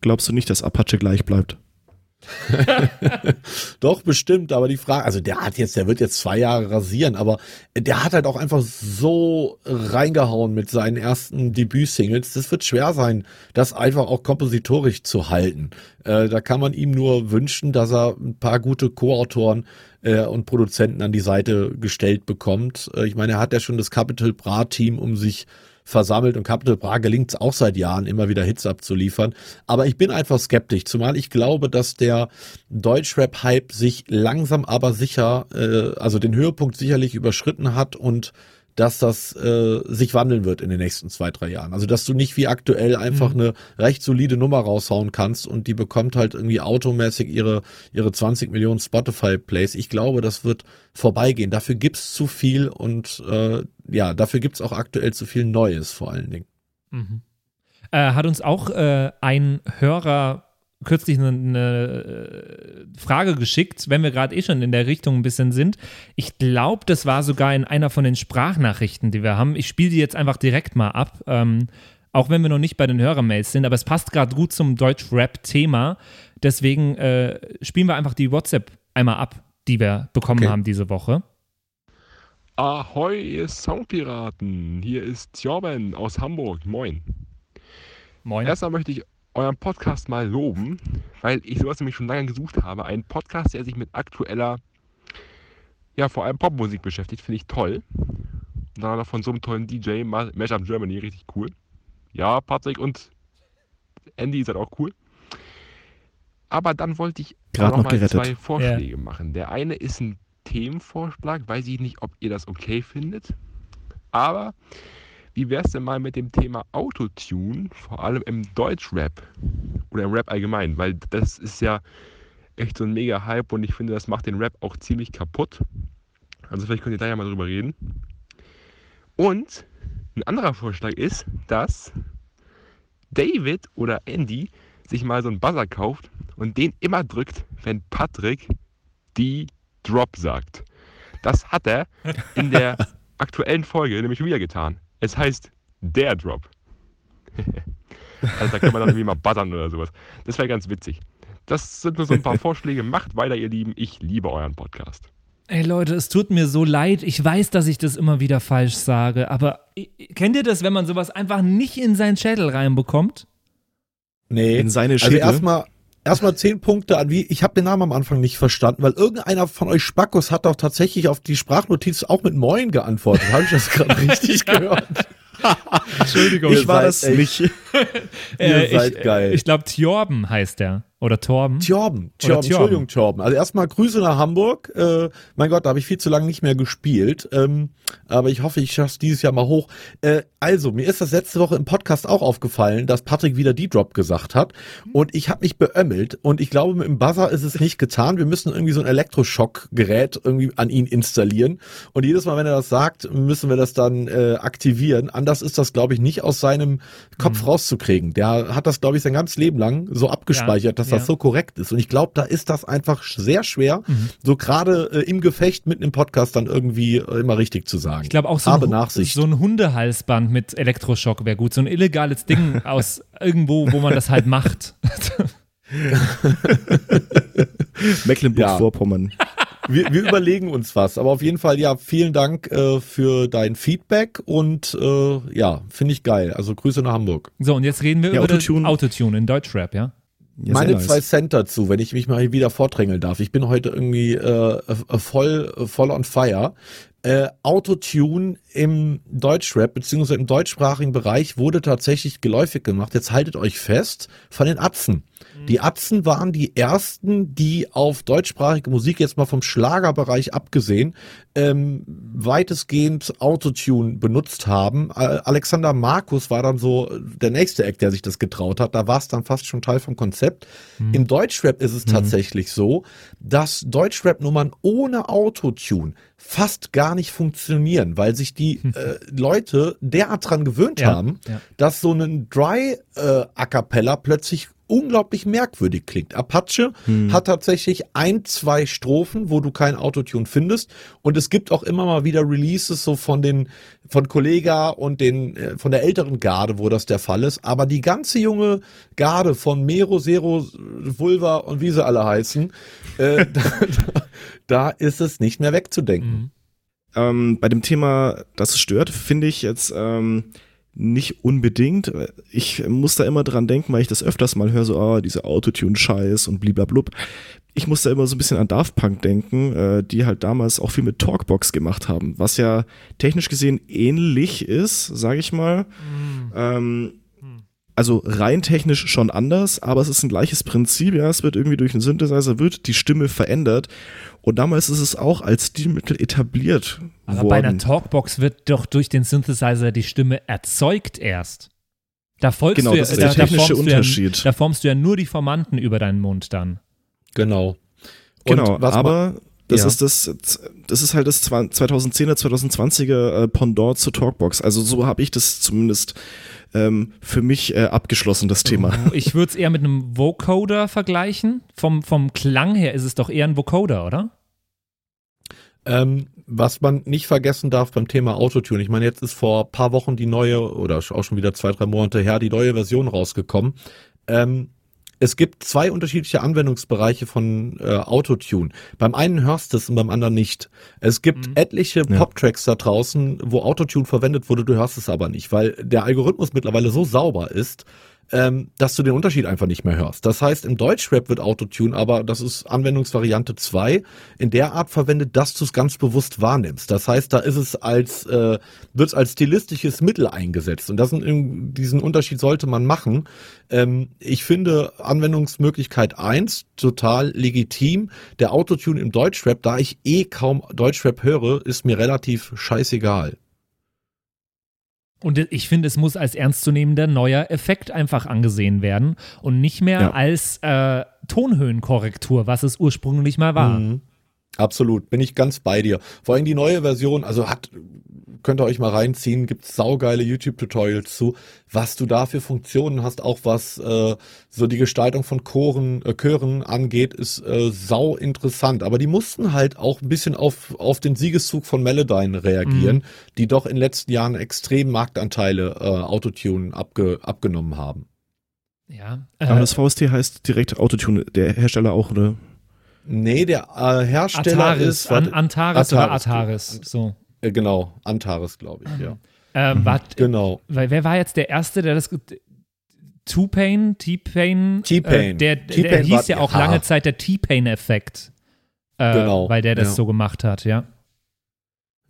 Glaubst du nicht, dass Apache gleich bleibt? (laughs) Doch, bestimmt, aber die Frage, also der hat jetzt, der wird jetzt zwei Jahre rasieren, aber der hat halt auch einfach so reingehauen mit seinen ersten Debüt-Singles. Das wird schwer sein, das einfach auch kompositorisch zu halten. Äh, da kann man ihm nur wünschen, dass er ein paar gute Co-Autoren äh, und Produzenten an die Seite gestellt bekommt. Äh, ich meine, er hat ja schon das Capital Bra Team um sich versammelt und Capital Bra gelingt es auch seit Jahren immer wieder Hits abzuliefern. Aber ich bin einfach skeptisch, zumal ich glaube, dass der Deutschrap-Hype sich langsam aber sicher, äh, also den Höhepunkt sicherlich überschritten hat und dass das äh, sich wandeln wird in den nächsten zwei, drei Jahren. Also dass du nicht wie aktuell einfach Mhm. eine recht solide Nummer raushauen kannst und die bekommt halt irgendwie automäßig ihre, ihre 20 Millionen Spotify-Plays. Ich glaube, das wird vorbeigehen. Dafür gibt's zu viel und äh, ja, dafür gibt's auch aktuell zu viel Neues vor allen Dingen. Mhm. Äh, hat uns auch äh, ein Hörer kürzlich eine, eine äh, Frage geschickt, wenn wir gerade eh schon in der Richtung ein bisschen sind. Ich glaube, das war sogar in einer von den Sprachnachrichten, die wir haben. Ich spiele die jetzt einfach direkt mal ab, ähm, auch wenn wir noch nicht bei den Hörermails sind, aber es passt gerade gut zum Deutsch-Rap-Thema. Deswegen äh, spielen wir einfach die WhatsApp einmal ab, die wir bekommen Okay. haben diese Woche. Ahoi, ihr Soundpiraten! Hier ist Tjorben aus Hamburg. Moin. Moin. Erstmal möchte ich euren Podcast mal loben, weil ich sowas nämlich schon lange gesucht habe. Ein Podcast, der sich mit aktueller, ja, vor allem Popmusik beschäftigt, finde ich toll. Und dann noch von so einem tollen DJ, Ma- Mashup Germany, richtig cool. Ja, Patrick und Andy seid auch cool. Aber dann wollte ich Gerade noch noch mal zwei Vorschläge machen. Der eine ist ein Themenvorschlag, weiß ich nicht, ob ihr das okay findet. Aber wie wäre es denn mal mit dem Thema Autotune, vor allem im Deutschrap oder im Rap allgemein? Weil das ist ja echt so ein mega Hype und ich finde, das macht den Rap auch ziemlich kaputt. Also vielleicht könnt ihr da ja mal drüber reden. Und ein anderer Vorschlag ist, dass David oder Andy sich mal so einen Buzzer kauft und den immer drückt, wenn Patrick die Drop sagt. Das hat er in der (laughs) aktuellen Folge nämlich wieder getan. Es heißt der Drop. (laughs) also da kann man dann irgendwie mal buzzern oder sowas. Das wäre ganz witzig. Das sind nur so ein paar (laughs) Vorschläge. Macht weiter, ihr Lieben. Ich liebe euren Podcast. Ey Leute, es tut mir so leid. Ich weiß, dass ich das immer wieder falsch sage, aber kennt ihr das, wenn man sowas einfach nicht in seinen Schädel reinbekommt? Nee. In seine Also Schädel. erstmal erstmal zehn Punkte an wie ich habe den Namen am Anfang nicht verstanden, weil irgendeiner von euch Spackos hat doch tatsächlich auf die Sprachnotiz auch mit Moin geantwortet. Habe ich das gerade (laughs) richtig gehört? Entschuldigung. Ich war das echt- nicht. (laughs) Ihr seid ich, geil. Ich glaube, Tjorben heißt der. Oder Torben. Tjorben, Tjorben. Entschuldigung, Tjorben. Also erstmal Grüße nach Hamburg. Äh, mein Gott, da habe ich viel zu lange nicht mehr gespielt. Ähm, aber ich hoffe, ich schaff's dieses Jahr mal hoch. Äh, also, mir ist das letzte Woche im Podcast auch aufgefallen, dass Patrick wieder D-Drop gesagt hat. Und ich habe mich beömmelt. Und ich glaube, mit dem Buzzer ist es nicht getan. Wir müssen irgendwie so ein Elektroschockgerät irgendwie an ihn installieren. Und jedes Mal, wenn er das sagt, müssen wir das dann äh, aktivieren. Anders ist das, glaube ich, nicht aus seinem Kopf Mhm. rauszukriegen. Der hat das, glaube ich, sein ganzes Leben lang so abgespeichert, dass ja. Das so korrekt ist. Und ich glaube, da ist das einfach sehr schwer, Mhm. so gerade äh, im Gefecht mitten im Podcast dann irgendwie äh, immer richtig zu sagen. Ich glaube auch so Habe ein, Nachsicht. so ein Hundehalsband mit Elektroschock wäre gut. So ein illegales Ding (laughs) aus irgendwo, wo man das halt macht. (laughs) Mecklenburg-Vorpommern. wir, wir überlegen uns was. Aber auf jeden Fall, ja, vielen Dank äh, für dein Feedback und äh, ja, finde ich geil. Also Grüße nach Hamburg. So, und jetzt reden wir Ja, über Autotune. das Autotune in Deutschrap, ja? Ja, Meine nice. zwei Cent dazu, wenn ich mich mal hier wieder vordrängeln darf. Ich bin heute irgendwie äh, äh, voll, äh, voll on fire. Äh, Autotune im Deutschrap beziehungsweise im deutschsprachigen Bereich wurde tatsächlich geläufig gemacht. Jetzt haltet euch fest von den Atzen. Die Atzen waren die ersten, die auf deutschsprachige Musik jetzt mal vom Schlagerbereich abgesehen ähm, weitestgehend Autotune benutzt haben. Alexander Markus war dann so der nächste Act, der sich das getraut hat. Da war es dann fast schon Teil vom Konzept. Im Deutschrap ist es tatsächlich so, dass Deutschrap-Nummern ohne Autotune fast gar nicht funktionieren, weil sich die die (laughs) äh, Leute derart dran gewöhnt Ja, haben, ja. dass so ein Dry äh, A cappella plötzlich unglaublich merkwürdig klingt. Apache hat tatsächlich ein, zwei Strophen, wo du kein Autotune findest und es gibt auch immer mal wieder Releases so von den von Kollega und den äh, von der älteren Garde, wo das der Fall ist, aber die ganze junge Garde von Mero, Zero, Vulva und wie sie alle heißen, äh, (laughs) da, da, ist es nicht mehr wegzudenken. Ähm, bei dem Thema, das stört, finde ich jetzt ähm, nicht unbedingt. Ich muss da immer dran denken, weil ich das öfters mal höre, so, ah, diese Autotune-Scheiß und bliblablub. Ich muss da immer so ein bisschen an Daft Punk denken, äh, die halt damals auch viel mit Talkbox gemacht haben, was ja technisch gesehen ähnlich ist, sage ich mal. Ähm, also rein technisch schon anders, aber es ist ein gleiches Prinzip, ja, es wird irgendwie durch einen Synthesizer, wird die Stimme verändert und damals ist es auch als Stilmittel etabliert Aber worden. bei einer Talkbox wird doch durch den Synthesizer die Stimme erzeugt erst. Da folgst Genau, du ja, das ist da, der technische da formst du ja, Unterschied. Da formst du ja nur die Formanten über deinen Mund dann. Genau. Genau, Und was man- aber das Ja. ist das, das ist halt das 2010er, 2020er äh, Pendant zur Talkbox. Also so habe ich das zumindest ähm, für mich äh, abgeschlossen, das Thema. Ich würde es eher mit einem Vocoder vergleichen. Vom, vom Klang her ist es doch eher ein Vocoder, oder? Ähm, was man nicht vergessen darf beim Thema Autotune, ich meine, jetzt ist vor paar Wochen die neue, oder auch schon wieder zwei, drei Monate her, die neue Version rausgekommen. Ähm, es gibt zwei unterschiedliche Anwendungsbereiche von äh, Autotune. Beim einen hörst du es und beim anderen nicht. Es gibt etliche Ja. Pop-Tracks da draußen, wo Autotune verwendet wurde, du hörst es aber nicht, weil der Algorithmus mittlerweile so sauber ist, ähm, dass du den Unterschied einfach nicht mehr hörst. Das heißt, im Deutschrap wird Autotune, aber das ist Anwendungsvariante 2, in der Art verwendet, dass du es ganz bewusst wahrnimmst. Das heißt, da ist es als, äh, wird es als stilistisches Mittel eingesetzt. Und das sind, diesen Unterschied sollte man machen. Ähm, ich finde Anwendungsmöglichkeit 1 total legitim. Der Autotune im Deutschrap, da ich eh kaum Deutschrap höre, ist mir relativ scheißegal. Und ich finde, es muss als ernstzunehmender neuer Effekt einfach angesehen werden und nicht mehr Ja. als äh, Tonhöhenkorrektur, was es ursprünglich mal war. Mhm. Absolut, bin ich ganz bei dir. Vor allem die neue Version, also hat, könnt ihr euch mal reinziehen, gibt's saugeile YouTube-Tutorials zu, was du da für Funktionen hast, auch was äh, so die Gestaltung von Choren, äh, Chören angeht, ist äh, sau interessant. Aber die mussten halt auch ein bisschen auf, auf den Siegeszug von Melodyne reagieren, die doch in den letzten Jahren extrem Marktanteile äh, Autotune abge, abgenommen haben. Ja. Aber Äh, das VST heißt direkt Autotune, der Hersteller auch, oder? Nee, der äh, Hersteller Ataris, ist An, Antares oder Ataris, Ataris. So. äh, genau, Antares, glaube ich, ja. Ähm, wart, Genau. weil wer war jetzt der Erste, der das. T-Pain? T-Pain. Äh, der, der T-Pain hieß war- ja auch ja. lange Zeit der T-Pain-Effekt. Äh, Genau, Weil der das ja. so gemacht hat, ja.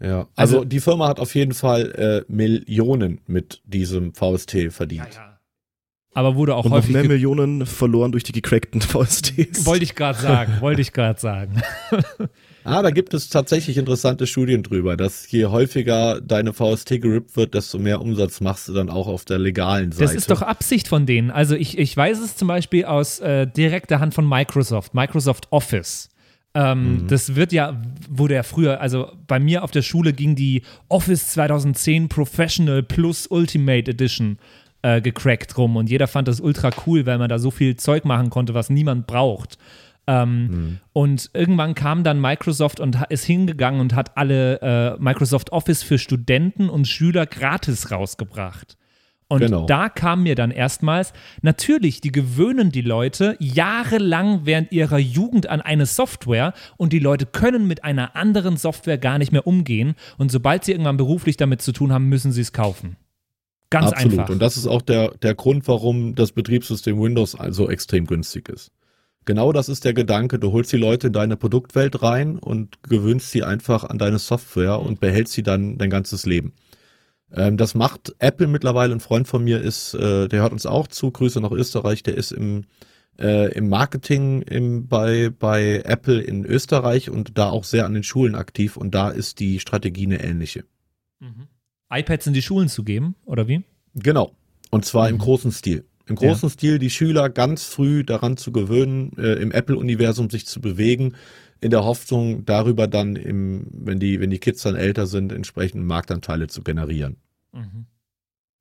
Ja, also, Also- die Firma hat auf jeden Fall äh, Millionen mit diesem VST verdient. Aber wurde auch Und noch häufig. mehr ge- Millionen verloren durch die gecrackten (laughs) VSTs. Wollte ich gerade sagen, wollte ich gerade sagen. (laughs) Ah, da gibt es tatsächlich interessante Studien drüber, dass je häufiger deine VST gerippt wird, desto mehr Umsatz machst du dann auch auf der legalen Seite. Das ist doch Absicht von denen. Also ich, ich weiß es zum Beispiel aus äh, direkter Hand von Microsoft, Microsoft Office. Ähm, Das wird ja, wurde ja früher, also bei mir auf der Schule ging die Office 2010 Professional Plus Ultimate Edition äh, gecrackt rum und jeder fand das ultra cool, weil man da so viel Zeug machen konnte, was niemand braucht. Ähm, Und irgendwann kam dann Microsoft und ist hingegangen und hat alle äh, Microsoft Office für Studenten und Schüler gratis rausgebracht. Und Genau. da kam mir dann erstmals, natürlich, die gewöhnen die Leute jahrelang während ihrer Jugend an eine Software und die Leute können mit einer anderen Software gar nicht mehr umgehen. Und sobald sie irgendwann beruflich damit zu tun haben, müssen sie es kaufen. Ganz Absolut. einfach. Und das ist auch der, der Grund, warum das Betriebssystem Windows also extrem günstig ist. Genau das ist der Gedanke. Du holst die Leute in deine Produktwelt rein und gewöhnst sie einfach an deine Software und behältst sie dann dein ganzes Leben. Ähm, das macht Apple mittlerweile. Ein Freund von mir ist, äh, der hört uns auch zu. Grüße nach Österreich. Der ist im, äh, im Marketing im, bei, bei Apple in Österreich und da auch sehr an den Schulen aktiv. Und da ist die Strategie eine ähnliche. iPads in die Schulen zu geben, oder wie? Genau. Und zwar im großen Stil. Im großen Stil die Schüler ganz früh daran zu gewöhnen, äh, im Apple-Universum sich zu bewegen. in der Hoffnung, darüber dann im, wenn die, wenn die Kids dann älter sind, entsprechend Marktanteile zu generieren.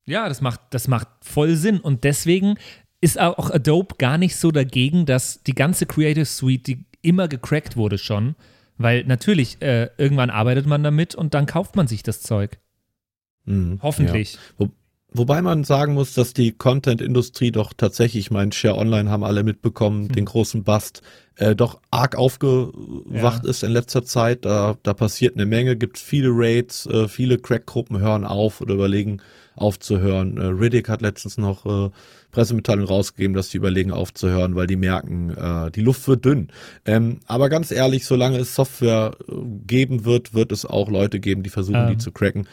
Ja, das macht, das macht voll Sinn. Und deswegen ist auch Adobe gar nicht so dagegen, dass die ganze Creative Suite, die immer gecrackt wurde schon, weil natürlich, äh, irgendwann arbeitet man damit und dann kauft man sich das Zeug. Mhm, Hoffentlich. Ja. Wo, wobei man sagen muss, dass die Content-Industrie doch tatsächlich, ich meine, Share Online haben alle mitbekommen, den großen Bust, äh, doch arg aufgewacht Ja. ist in letzter Zeit. Da, da passiert eine Menge, gibt viele Raids, äh, viele Crack-Gruppen hören auf oder überlegen aufzuhören. Äh, Riddick hat letztens noch äh, Pressemitteilung rausgegeben, dass die überlegen aufzuhören, weil die merken, äh, die Luft wird dünn. Ähm, aber ganz ehrlich, solange es Software äh, geben wird, wird es auch Leute geben, die versuchen, Ähm, die zu cracken.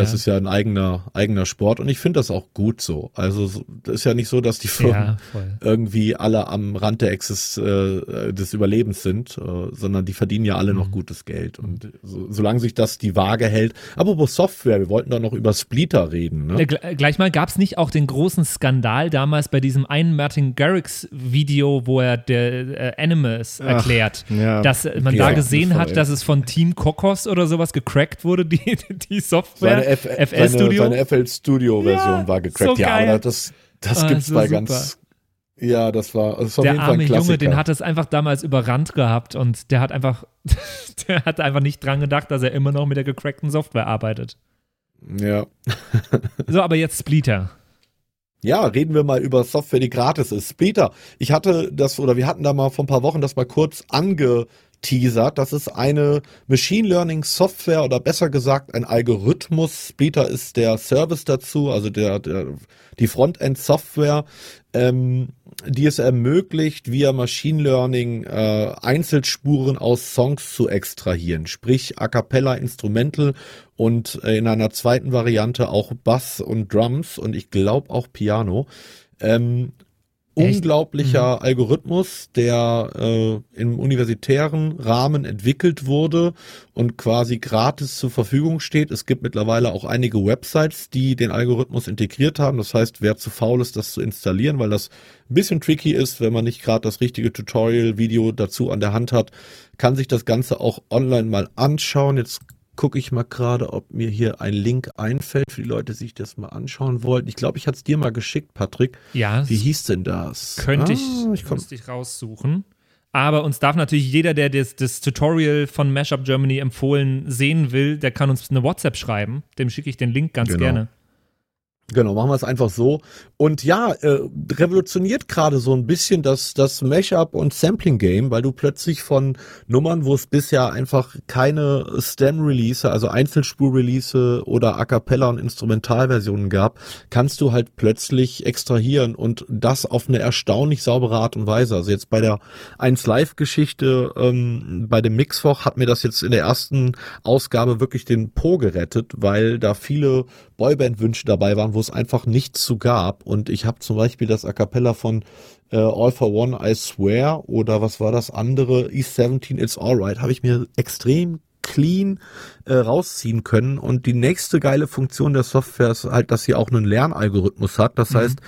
Das ist ja ein eigener, eigener Sport und ich finde das auch gut so. Also so- das ist ja nicht so, dass die Firmen Ja, irgendwie alle am Rand der Exis, äh, des Überlebens sind, äh, sondern die verdienen ja alle Mhm. noch gutes Geld. Und so, solange sich das die Waage hält. Apropos Software, wir wollten doch noch über Splitter reden. Ne? Äh, gl- Gleich mal gab es nicht auch den großen Skandal damals bei diesem einen Martin Garrix Video, wo er der äh, Animus Ach, erklärt, ja. dass man Ja, da gesehen hat, dass es von Team Kokos oder sowas gecrackt wurde, die, die Software. Seine, FL seine, Studio. seine FL Studio Version Ja, war gecrackt. so ja, aber das, das Ah, gibt's so bei super. ganz. Ja, das war, das auf der jeden Fall ein arme Klassiker. Junge, den hat es einfach damals überrannt gehabt und der hat einfach, (laughs) der hat einfach nicht dran gedacht, dass er immer noch mit der gecrackten Software arbeitet. ja. (laughs) So, aber jetzt Splitter. Ja, reden wir mal über Software, die gratis ist. Splitter, ich hatte das, oder wir hatten da mal vor ein paar Wochen das mal kurz angeteasert. Das ist eine Machine Learning Software oder besser gesagt ein Algorithmus. Splitter ist der Service dazu, also der, der die Frontend Software, ähm, die es ermöglicht, via Machine Learning äh, Einzelspuren aus Songs zu extrahieren, sprich A cappella Instrumental und äh, in einer zweiten Variante auch Bass und Drums und ich glaube auch Piano. Ähm, Echt? unglaublicher Algorithmus, der äh, im universitären Rahmen entwickelt wurde und quasi gratis zur Verfügung steht. Es gibt mittlerweile auch einige Websites, die den Algorithmus integriert haben. Das heißt, wer zu faul ist, das zu installieren, weil das ein bisschen tricky ist, wenn man nicht gerade das richtige Tutorial-Video dazu an der Hand hat, kann sich das Ganze auch online mal anschauen. Jetzt gucke ich mal gerade, ob mir hier ein Link einfällt für die Leute, die sich das mal anschauen wollten. Ich glaube, ich hatte es dir mal geschickt, Patrick. Ja, Wie hieß denn das? könnte ich, Ah, ich komm, müsste ich raussuchen. Aber uns darf natürlich jeder, der das, das Tutorial von Mashup Germany empfohlen sehen will, der kann uns eine WhatsApp schreiben. Dem schicke ich den Link ganz Genau. gerne. Genau, machen wir es einfach so. Und ja, äh, revolutioniert gerade so ein bisschen das, das Mashup und Sampling Game, weil du plötzlich von Nummern, wo es bisher einfach keine Stem-Release, also Einzelspur-Release oder A Cappella und Instrumentalversionen gab, kannst du halt plötzlich extrahieren und das auf eine erstaunlich saubere Art und Weise. Also jetzt bei der 1 Live-Geschichte, ähm, bei dem Mixfach hat mir das jetzt in der ersten Ausgabe wirklich den Po gerettet, weil da viele Boyband-Wünsche dabei waren, wo es einfach nichts zu gab. Und ich habe zum Beispiel das A Cappella von äh, All for One, I Swear oder was war das andere, East 17, It's Alright, habe ich mir extrem clean äh, rausziehen können. Und die nächste geile Funktion der Software ist halt, dass sie auch einen Lernalgorithmus hat. Das heißt,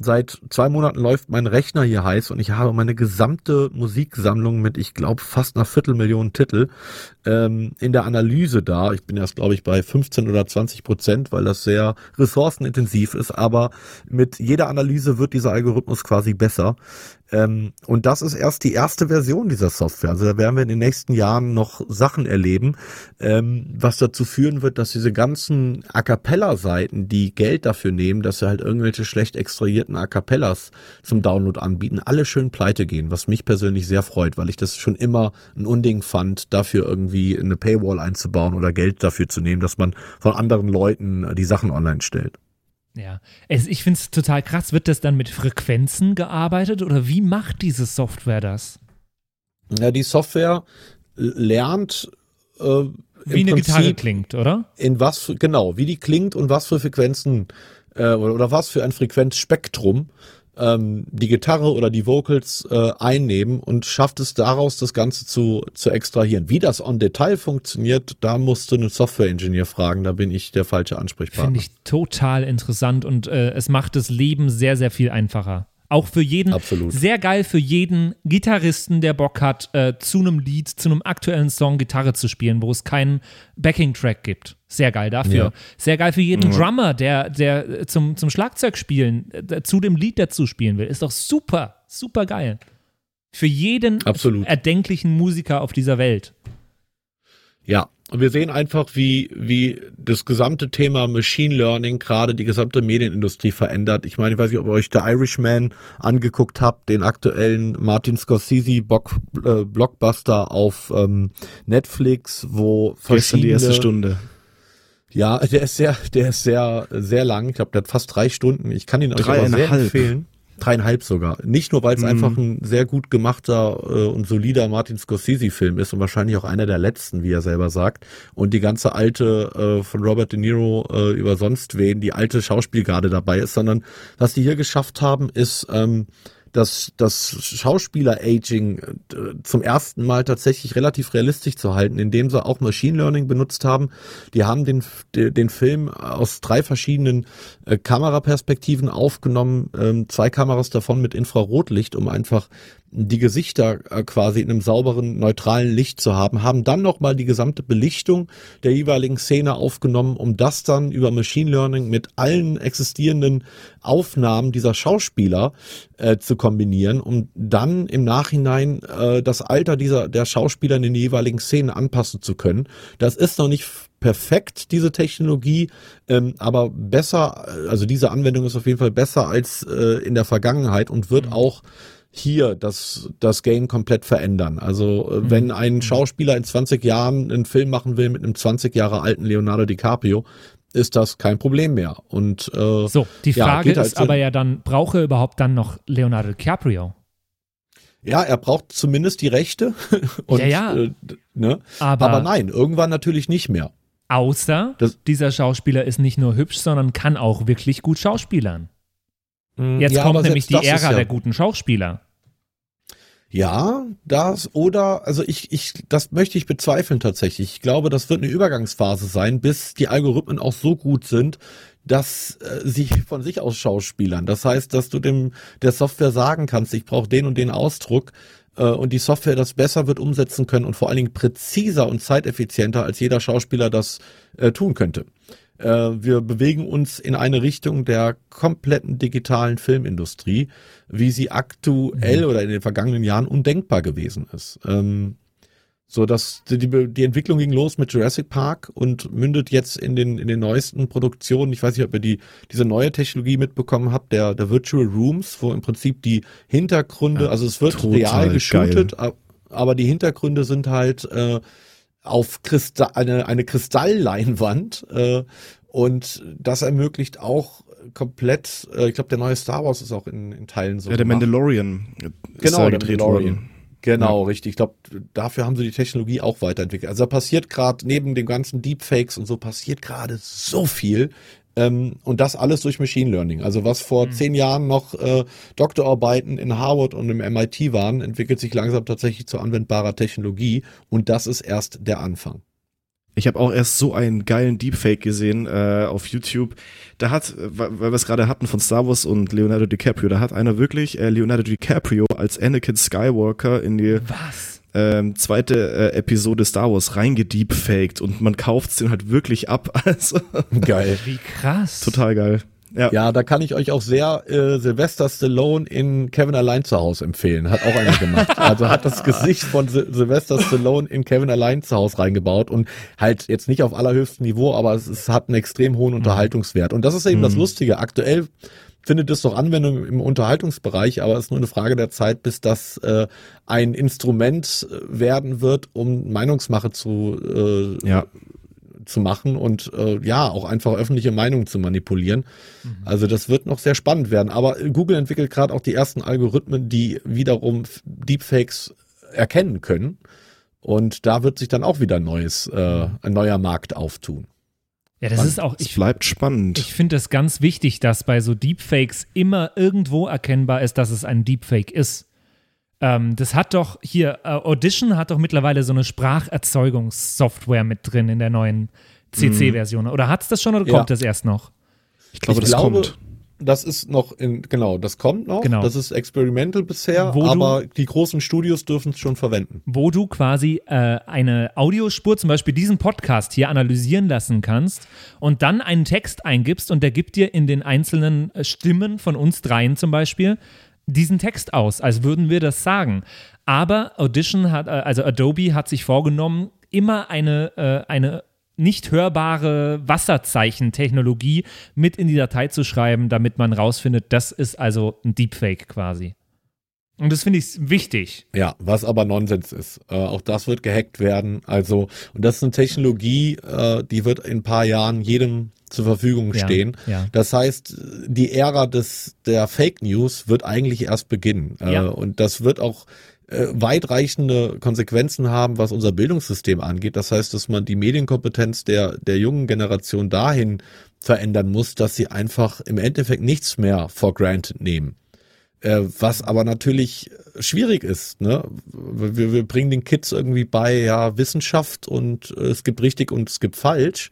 seit zwei Monaten läuft mein Rechner hier heiß und ich habe meine gesamte Musiksammlung mit, ich glaube, fast einer Viertelmillion Titel ähm, in der Analyse da. Ich bin erst, glaube ich, bei 15 oder 20 Prozent, weil das sehr ressourcenintensiv ist. Aber mit jeder Analyse wird dieser Algorithmus quasi besser. Ähm, und das ist erst die erste Version dieser Software. Also da werden wir in den nächsten Jahren noch Sachen erleben, ähm, was dazu führen wird, dass diese ganzen A Cappella-Seiten, die Geld dafür nehmen, dass sie halt irgendwelche schlecht extrahierten A Cappellas zum Download anbieten, alle schön pleite gehen, was mich persönlich sehr freut, weil ich das schon immer ein Unding fand, dafür irgendwie eine Paywall einzubauen oder Geld dafür zu nehmen, dass man von anderen Leuten äh, die Sachen online stellt. Ja, es, ich finde es total krass. Wird das dann mit Frequenzen gearbeitet oder wie macht diese Software das? Ja, die Software lernt äh, Wie eine Prinzip, Gitarre klingt, oder? in was genau, wie die klingt und was für Frequenzen äh, oder, oder was für ein Frequenzspektrum ähm, die Gitarre oder die Vocals äh, einnehmen und schafft es daraus, das Ganze zu, zu extrahieren. Wie das on Detail funktioniert, da musst du einen Software-Ingenieur fragen, da bin ich der falsche Ansprechpartner. Finde ich total interessant und äh, es macht das Leben sehr, sehr viel einfacher. Auch für jeden, Absolut. sehr geil für jeden Gitarristen, der Bock hat, äh, zu einem Lied, zu einem aktuellen Song Gitarre zu spielen, wo es keinen Backing-Track gibt. Sehr geil dafür. Ja. Sehr geil für jeden Drummer, der, der äh, zum, zum Schlagzeug spielen, äh, zu dem Lied dazu spielen will. Ist doch super, super geil. Für jeden Absolut. erdenklichen Musiker auf dieser Welt. Ja, und wir sehen einfach, wie, wie das gesamte Thema Machine Learning gerade die gesamte Medienindustrie verändert. Ich meine, ich weiß nicht, ob ihr euch The Irishman angeguckt habt, den aktuellen Martin Scorsese Bock, äh, Blockbuster auf ähm, Netflix, wo Gestern verschiedene... die erste Stunde. Ja, der ist sehr, der ist sehr, sehr lang. Ich glaube, der hat fast drei Stunden. Ich kann ihn euch aber sehr Dreieinhalb. empfehlen. Dreieinhalb sogar. Nicht nur, weil es einfach ein sehr gut gemachter äh, und solider Martin Scorsese-Film ist und wahrscheinlich auch einer der letzten, wie er selber sagt. Und die ganze alte äh, von Robert De Niro äh, über sonst wen, die alte Schauspielgarde dabei ist, sondern was die hier geschafft haben, ist ähm, das, das Schauspieler-Aging äh, zum ersten Mal tatsächlich relativ realistisch zu halten, indem sie auch Machine Learning benutzt haben. Die haben den, den Film aus drei verschiedenen äh, Kameraperspektiven aufgenommen, ähm, zwei Kameras davon mit Infrarotlicht, um einfach die Gesichter äh, quasi in einem sauberen, neutralen Licht zu haben, haben dann nochmal die gesamte Belichtung der jeweiligen Szene aufgenommen, um das dann über Machine Learning mit allen existierenden Aufnahmen dieser Schauspieler äh, zu kombinieren, um dann im Nachhinein äh, das Alter dieser der Schauspieler in den jeweiligen Szenen anpassen zu können. Das ist noch nicht perfekt, diese Technologie, ähm, aber besser, also diese Anwendung ist auf jeden Fall besser als äh, in der Vergangenheit und wird auch hier das, das Game komplett verändern. Also äh, wenn ein Schauspieler in 20 Jahren einen Film machen will mit einem 20 Jahre alten Leonardo DiCaprio, ist das kein Problem mehr. Und äh, So, die ja, Frage geht halt ist aber ja dann, brauche er überhaupt dann noch Leonardo DiCaprio? ja, er braucht zumindest die Rechte. (laughs) Und, Ja, ja. Äh, ne? Aber, aber nein, irgendwann natürlich nicht mehr. außer Das- dieser Schauspieler ist nicht nur hübsch, sondern kann auch wirklich gut schauspielern. Jetzt Ja, kommt nämlich die Ära ja- der guten Schauspieler. Ja, das oder also ich ich das möchte ich bezweifeln tatsächlich. Ich glaube, das wird eine Übergangsphase sein, bis die Algorithmen auch so gut sind, dass äh, sie von sich aus schauspielern. Das heißt, dass du dem der Software sagen kannst, ich brauche den und den Ausdruck äh, und die Software das besser wird umsetzen können und vor allen Dingen präziser und zeiteffizienter als jeder Schauspieler das äh, tun könnte. Äh, wir bewegen uns in eine Richtung der kompletten digitalen Filmindustrie, wie sie aktuell oder in den vergangenen Jahren undenkbar gewesen ist. Ähm, so dass die, die Entwicklung ging los mit Jurassic Park und mündet jetzt in den in den neuesten Produktionen. Ich weiß nicht, ob ihr die diese neue Technologie mitbekommen habt, der der Virtual Rooms, wo im Prinzip die Hintergründe, Ja, also es wird real geshootet, ab- aber die Hintergründe sind halt äh, auf Kristall, eine, eine Kristallleinwand äh, und das ermöglicht auch komplett, äh, ich glaube, der neue Star Wars ist auch in, in Teilen so. Ja, der gemacht. Mandalorian ist Genau, der gedreht Mandalorian. worden. Genau, richtig. Ich glaube, dafür haben sie die Technologie auch weiterentwickelt. Also da passiert gerade neben den ganzen Deepfakes und so passiert gerade so viel. Ähm, und das alles durch Machine Learning. Also was vor zehn Jahren noch äh, Doktorarbeiten in Harvard und im MIT waren, entwickelt sich langsam tatsächlich zu anwendbarer Technologie. Und das ist erst der Anfang. Ich habe auch erst so einen geilen Deepfake gesehen äh, auf YouTube. Da hat, äh, weil weil wir es gerade hatten von Star Wars und Leonardo DiCaprio, da hat einer wirklich äh, Leonardo DiCaprio als Anakin Skywalker in die Was? Ähm, zweite äh, Episode Star Wars reingedeepfaked und man kauft den halt wirklich ab. (laughs) Also Geil. Wie krass. total geil. Ja. Ja, da kann ich euch auch sehr äh, Sylvester Stallone in Kevin Allein zu Hause empfehlen. Hat auch einer gemacht. (laughs) Also hat das Gesicht von Sy Sylvester Stallone in Kevin Allein zu Hause reingebaut und halt jetzt nicht auf allerhöchstem Niveau, aber es, es hat einen extrem hohen Unterhaltungswert. Und das ist eben das Lustige. Aktuell findet es doch Anwendung im Unterhaltungsbereich, aber es ist nur eine Frage der Zeit, bis das äh, ein Instrument äh, werden wird, um Meinungsmache zu äh, Ja. zu machen und äh, ja, auch einfach öffentliche Meinung zu manipulieren. Also das wird noch sehr spannend werden. Aber Google entwickelt gerade auch die ersten Algorithmen, die wiederum Deepfakes erkennen können. Und da wird sich dann auch wieder ein neues, äh, ein neuer Markt auftun. Ja, das ist auch, Es ich, bleibt spannend. ich finde es ganz wichtig, dass bei so Deepfakes immer irgendwo erkennbar ist, dass es ein Deepfake ist. Ähm, das hat doch hier, äh, Audition hat doch mittlerweile so eine Spracherzeugungssoftware mit drin in der neuen CC-Version. Oder hat es das schon oder Ja. kommt das erst noch? ich glaube, ich das glaube, kommt. Das ist noch in, genau, das kommt noch. Genau. Das ist experimental bisher, Wo du- aber die großen Studios dürfen es schon verwenden. wo du quasi äh, eine Audiospur, zum Beispiel diesen Podcast hier analysieren lassen kannst und dann einen Text eingibst und der gibt dir in den einzelnen äh, Stimmen von uns dreien zum Beispiel diesen Text aus, als würden wir das sagen. Aber Audition hat, äh, also Adobe hat sich vorgenommen, immer eine, äh, eine nicht hörbare Wasserzeichen-Technologie mit in die Datei zu schreiben, damit man rausfindet, das ist also ein Deepfake quasi. Und das finde ich wichtig. Ja, was aber Nonsens ist. Äh, auch das wird gehackt werden. Also, und das ist eine Technologie, äh, die wird in ein paar Jahren jedem zur Verfügung Ja, stehen. ja. Das heißt, die Ära des, der Fake News wird eigentlich erst beginnen. Äh, Ja. und das wird auch äh, weitreichende Konsequenzen haben, was unser Bildungssystem angeht. Das heißt, dass man die Medienkompetenz der, der jungen Generation dahin verändern muss, dass sie einfach im Endeffekt nichts mehr for granted nehmen. Äh, was aber natürlich schwierig ist. Ne? Wir, wir bringen den Kids irgendwie bei ja Wissenschaft und äh, es gibt richtig und es gibt falsch.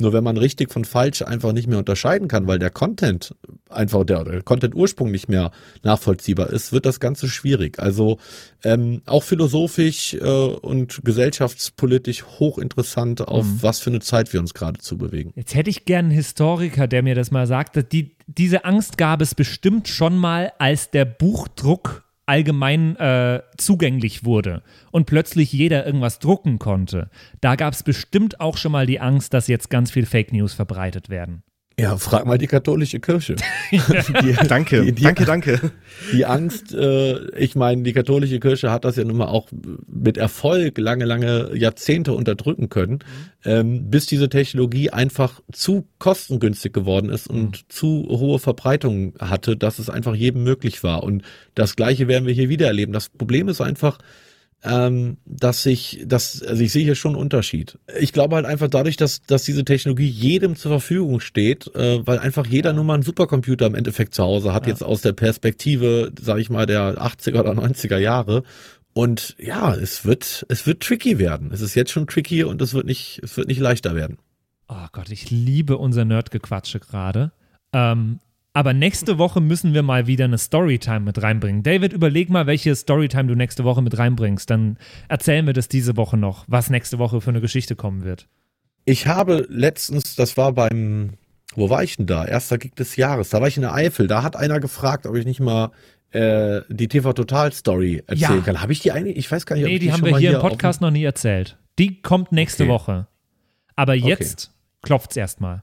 Nur wenn man richtig von falsch einfach nicht mehr unterscheiden kann, weil der Content einfach der, der Content-Ursprung nicht mehr nachvollziehbar ist, wird das Ganze schwierig. Also ähm, auch philosophisch äh, und gesellschaftspolitisch hochinteressant, auf was für eine Zeit wir uns gerade zu bewegen. Jetzt hätte ich gern einen Historiker, der mir das mal sagt. Die, diese Angst gab es bestimmt schon mal, als der Buchdruck allgemein äh, zugänglich wurde und plötzlich jeder irgendwas drucken konnte. Da gab es bestimmt auch schon mal die Angst, dass jetzt ganz viel Fake News verbreitet werden. Ja, frag mal die katholische Kirche. (laughs) die, Danke, Die, die, danke, danke. die Angst, äh, ich meine, die katholische Kirche hat das ja nun mal auch mit Erfolg lange, lange Jahrzehnte unterdrücken können, ähm, bis diese Technologie einfach zu kostengünstig geworden ist und zu hohe Verbreitung hatte, dass es einfach jedem möglich war. Und das Gleiche werden wir hier wieder erleben. Das Problem ist einfach, ähm, dass ich, dass, also ich sehe hier schon einen Unterschied. Ich glaube halt einfach dadurch, dass, dass diese Technologie jedem zur Verfügung steht, äh, weil einfach jeder nur mal einen Supercomputer im Endeffekt zu Hause hat, jetzt aus der Perspektive, sage ich mal, der 80er oder 90er Jahre. Und ja, es wird, es wird tricky werden. Es ist jetzt schon tricky und es wird nicht, es wird nicht leichter werden. Oh Gott, ich liebe unser Nerdgequatsche gerade. Ähm, aber nächste Woche müssen wir mal wieder eine Storytime mit reinbringen. David, überleg mal, welche Storytime du nächste Woche mit reinbringst. Dann erzählen wir das diese Woche noch, was nächste Woche für eine Geschichte kommen wird. Ich habe letztens, das war beim, wo war ich denn da? Erster Gig des Jahres. Da war ich in der Eifel. Da hat einer gefragt, ob ich nicht mal äh, die TV Total Story erzählen Ja. kann. Habe ich die eigentlich? Ich weiß gar nicht. ob Nee, ich die haben wir hier im Podcast noch nie erzählt. Die kommt nächste Okay. Woche. Aber jetzt klopft's erstmal.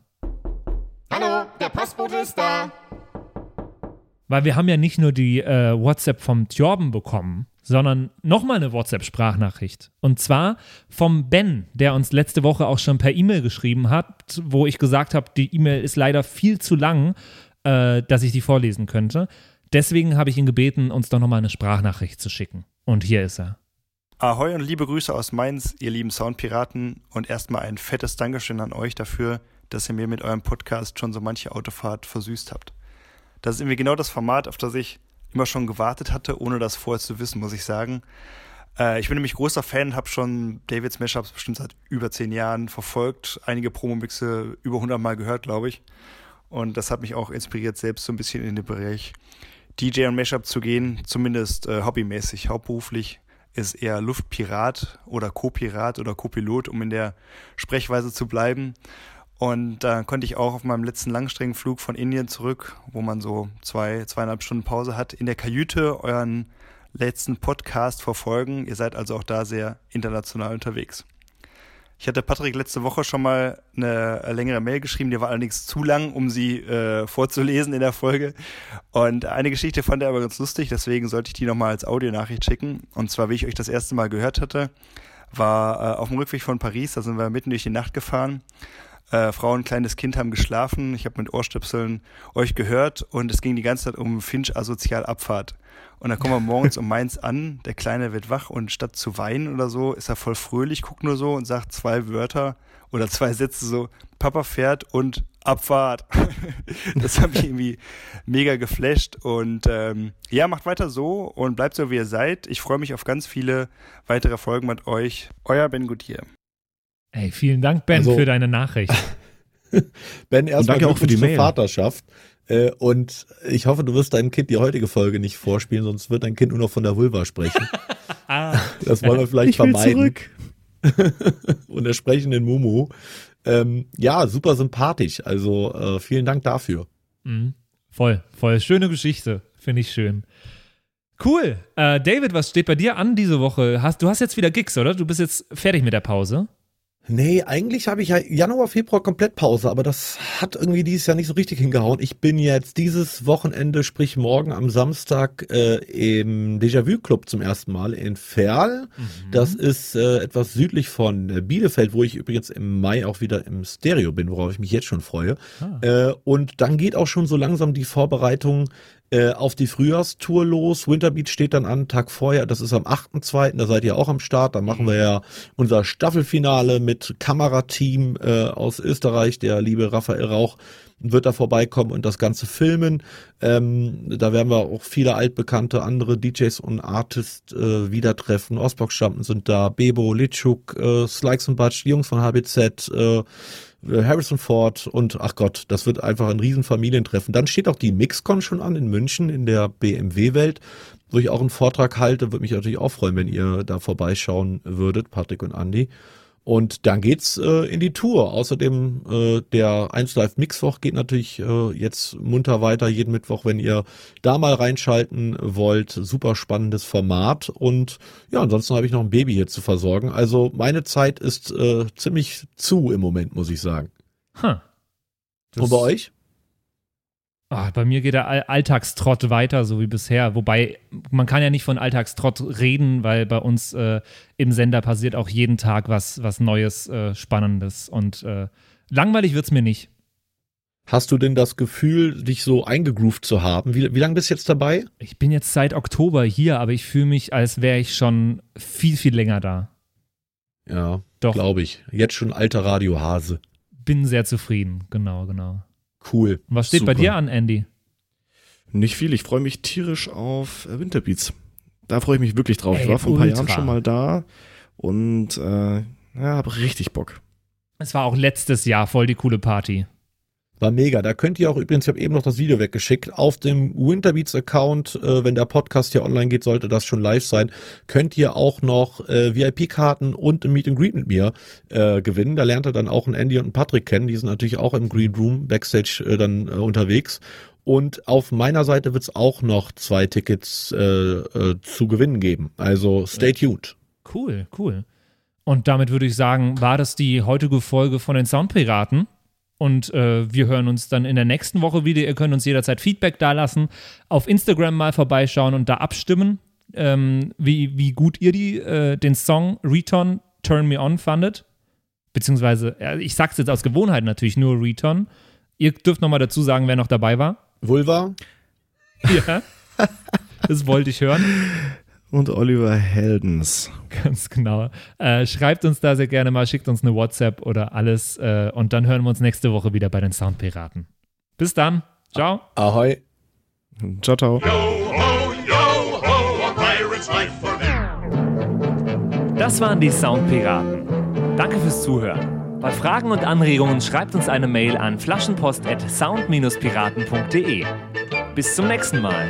Hallo, der Postbote ist da. Weil wir haben ja nicht nur die äh, WhatsApp vom Tjorben bekommen, sondern nochmal eine WhatsApp-Sprachnachricht. Und zwar vom Ben, der uns letzte Woche auch schon per E-Mail geschrieben hat, wo ich gesagt habe, die E-Mail ist leider viel zu lang, äh, dass ich die vorlesen könnte. Deswegen habe ich ihn gebeten, uns doch nochmal eine Sprachnachricht zu schicken. Und hier ist er. Ahoi und liebe Grüße aus Mainz, ihr lieben Soundpiraten und erstmal ein fettes Dankeschön an euch dafür, dass ihr mir mit eurem Podcast schon so manche Autofahrt versüßt habt. Das ist irgendwie genau das Format, auf das ich immer schon gewartet hatte, ohne das vorher zu wissen, muss ich sagen. Äh, ich bin nämlich großer Fan, habe schon Davids Mashups bestimmt seit über zehn Jahren verfolgt, einige Promomixe über 100 Mal gehört, glaube ich. Und das hat mich auch inspiriert, selbst so ein bisschen in den Bereich DJ und Mashup zu gehen, zumindest äh, hobbymäßig, hauptberuflich ist eher Luftpirat oder Co-Pirat oder Co-Pilot, um in der Sprechweise zu bleiben. Und da konnte ich auch auf meinem letzten Langstreckenflug von Indien zurück, wo man so zwei, zweieinhalb Stunden Pause hat, in der Kajüte euren letzten Podcast verfolgen. Ihr seid also auch da sehr international unterwegs. Ich hatte Patrick letzte Woche schon mal eine längere Mail geschrieben, die war allerdings zu lang, um sie äh, vorzulesen in der Folge. Und eine Geschichte fand er aber ganz lustig, deswegen sollte ich die nochmal als Audionachricht schicken. Und zwar, wie ich euch das erste Mal gehört hatte, war äh, auf dem Rückweg von Paris, da sind wir mitten durch die Nacht gefahren. Äh, Frau und kleines Kind haben geschlafen. Ich habe mit Ohrstöpseln euch gehört und es ging die ganze Zeit um Finch asozial Abfahrt. Und dann kommen wir morgens um Mainz an, der Kleine wird wach und statt zu weinen oder so, ist er voll fröhlich, guckt nur so und sagt zwei Wörter oder zwei Sätze so, Papa fährt und Abfahrt. (laughs) das hat mich irgendwie mega geflasht und ähm, ja, macht weiter so und bleibt so, wie ihr seid. Ich freue mich auf ganz viele weitere Folgen mit euch. Euer Ben Gutier. Ey, vielen Dank, Ben, Also- für deine Nachricht. (laughs) Ben, erstmal danke auch für die Mail. Vaterschaft. Äh, und ich hoffe, du wirst deinem Kind die heutige Folge nicht vorspielen, sonst wird dein Kind nur noch von der Vulva sprechen. (laughs) Das wollen wir vielleicht Ich will vermeiden. zurück. (laughs) Und der sprechenden Mumu. Ähm, ja, super sympathisch. Also äh, vielen Dank dafür. Mhm. Voll, voll. Schöne Geschichte. Finde ich schön. Cool. Äh, David, was steht bei dir an diese Woche? Hast, du hast jetzt wieder Gigs, oder? Du bist jetzt fertig mit der Pause. Nee, eigentlich habe ich ja Januar, Februar komplett Pause, aber das hat irgendwie dieses Jahr nicht so richtig hingehauen. Ich bin jetzt dieses Wochenende, sprich morgen am Samstag, äh, im Déjà-vu-Club zum ersten Mal in Ferl. Das ist äh, etwas südlich von äh, Bielefeld, wo ich übrigens im Mai auch wieder im Stereo bin, worauf ich mich jetzt schon freue. Äh, und dann geht auch schon so langsam die Vorbereitung äh, auf die Frühjahrstour los. Winterbeat steht dann an, Tag vorher, das ist am 8.2., da seid ihr auch am Start. Da machen wir ja unser Staffelfinale mit Kamerateam äh, aus Österreich. Der liebe Raphael Rauch wird da vorbeikommen und das Ganze filmen. Ähm, da werden wir auch viele altbekannte andere DJs und Artists äh, wieder treffen. Ostblock-Stampen sind da, Bebo, Litschuk, äh, Slikes und die Jungs von HBZ, äh, Harrison Ford und ach Gott, das wird einfach ein riesen Familientreffen. Dann steht auch die Mixcon schon an in München in der BMW-Welt, wo ich auch einen Vortrag halte. Würde mich natürlich auch freuen, wenn ihr da vorbeischauen würdet, Patrick und Andy. Und dann geht's äh, in die Tour. Außerdem äh, der 1 Live Mixwoch geht natürlich äh, jetzt munter weiter jeden Mittwoch, wenn ihr da mal reinschalten wollt. Super spannendes Format. Und ja, ansonsten habe ich noch ein Baby hier zu versorgen. Also meine Zeit ist äh, ziemlich zu im Moment, muss ich sagen. Huh. Und bei euch? Ah, bei mir geht der All Alltagstrott weiter, so wie bisher. Wobei, man kann ja nicht von Alltagstrott reden, weil bei uns äh, im Sender passiert auch jeden Tag was, was Neues, äh, Spannendes. Und äh, langweilig wird's mir nicht. Hast du denn das Gefühl, dich so eingegroovt zu haben? Wie, wie lange bist du jetzt dabei? Ich bin jetzt seit Oktober hier, aber ich fühle mich, als wäre ich schon viel, viel länger da. Ja, Doch. glaube ich. Jetzt schon alter Radiohase. Bin sehr zufrieden, genau, genau. Cool. Und was steht bei Super. dir an, Andy? Nicht viel. Ich freue mich tierisch auf äh, Winterbeats. Da freue ich mich wirklich drauf. ich Ey, war vor ein paar. Jahren schon mal da und äh, ja, habe richtig Bock. Es war auch letztes Jahr voll die coole Party. War mega. Da könnt ihr auch übrigens, ich habe eben noch das Video weggeschickt, auf dem Winterbeats-Account, äh, wenn der Podcast hier online geht, sollte das schon live sein, könnt ihr auch noch äh, VIP-Karten und ein Meet and Greet mit mir äh, gewinnen. Da lernt ihr dann auch einen Andy und einen Patrick kennen. Die sind natürlich auch im Green Room Backstage äh, dann äh, unterwegs. Und auf meiner Seite wird es auch noch zwei Tickets äh, äh, zu gewinnen geben. Also stay tuned. Cool, cool. Und damit würde ich sagen, war das die heutige Folge von den Soundpiraten. Und äh, wir hören uns dann in der nächsten Woche wieder. Ihr könnt uns jederzeit Feedback dalassen, auf Instagram mal vorbeischauen und da abstimmen, ähm, wie, wie gut ihr die, äh, den Song Return Turn Me On fandet. Beziehungsweise, ich sag's jetzt aus Gewohnheit natürlich nur Return. Ihr dürft nochmal dazu sagen, wer noch dabei war. Vulva? Ja. Das wollte ich hören. (laughs) Und Oliver Heldens. Ganz genau. Äh, schreibt uns da sehr gerne mal, schickt uns eine WhatsApp oder alles äh, und dann hören wir uns nächste Woche wieder bei den Soundpiraten. Bis dann. Ciao. Ahoi. Ciao, ciao. Das waren die Soundpiraten. Danke fürs Zuhören. Bei Fragen und Anregungen schreibt uns eine Mail an flaschenpost@sound-piraten.de. Bis zum nächsten Mal.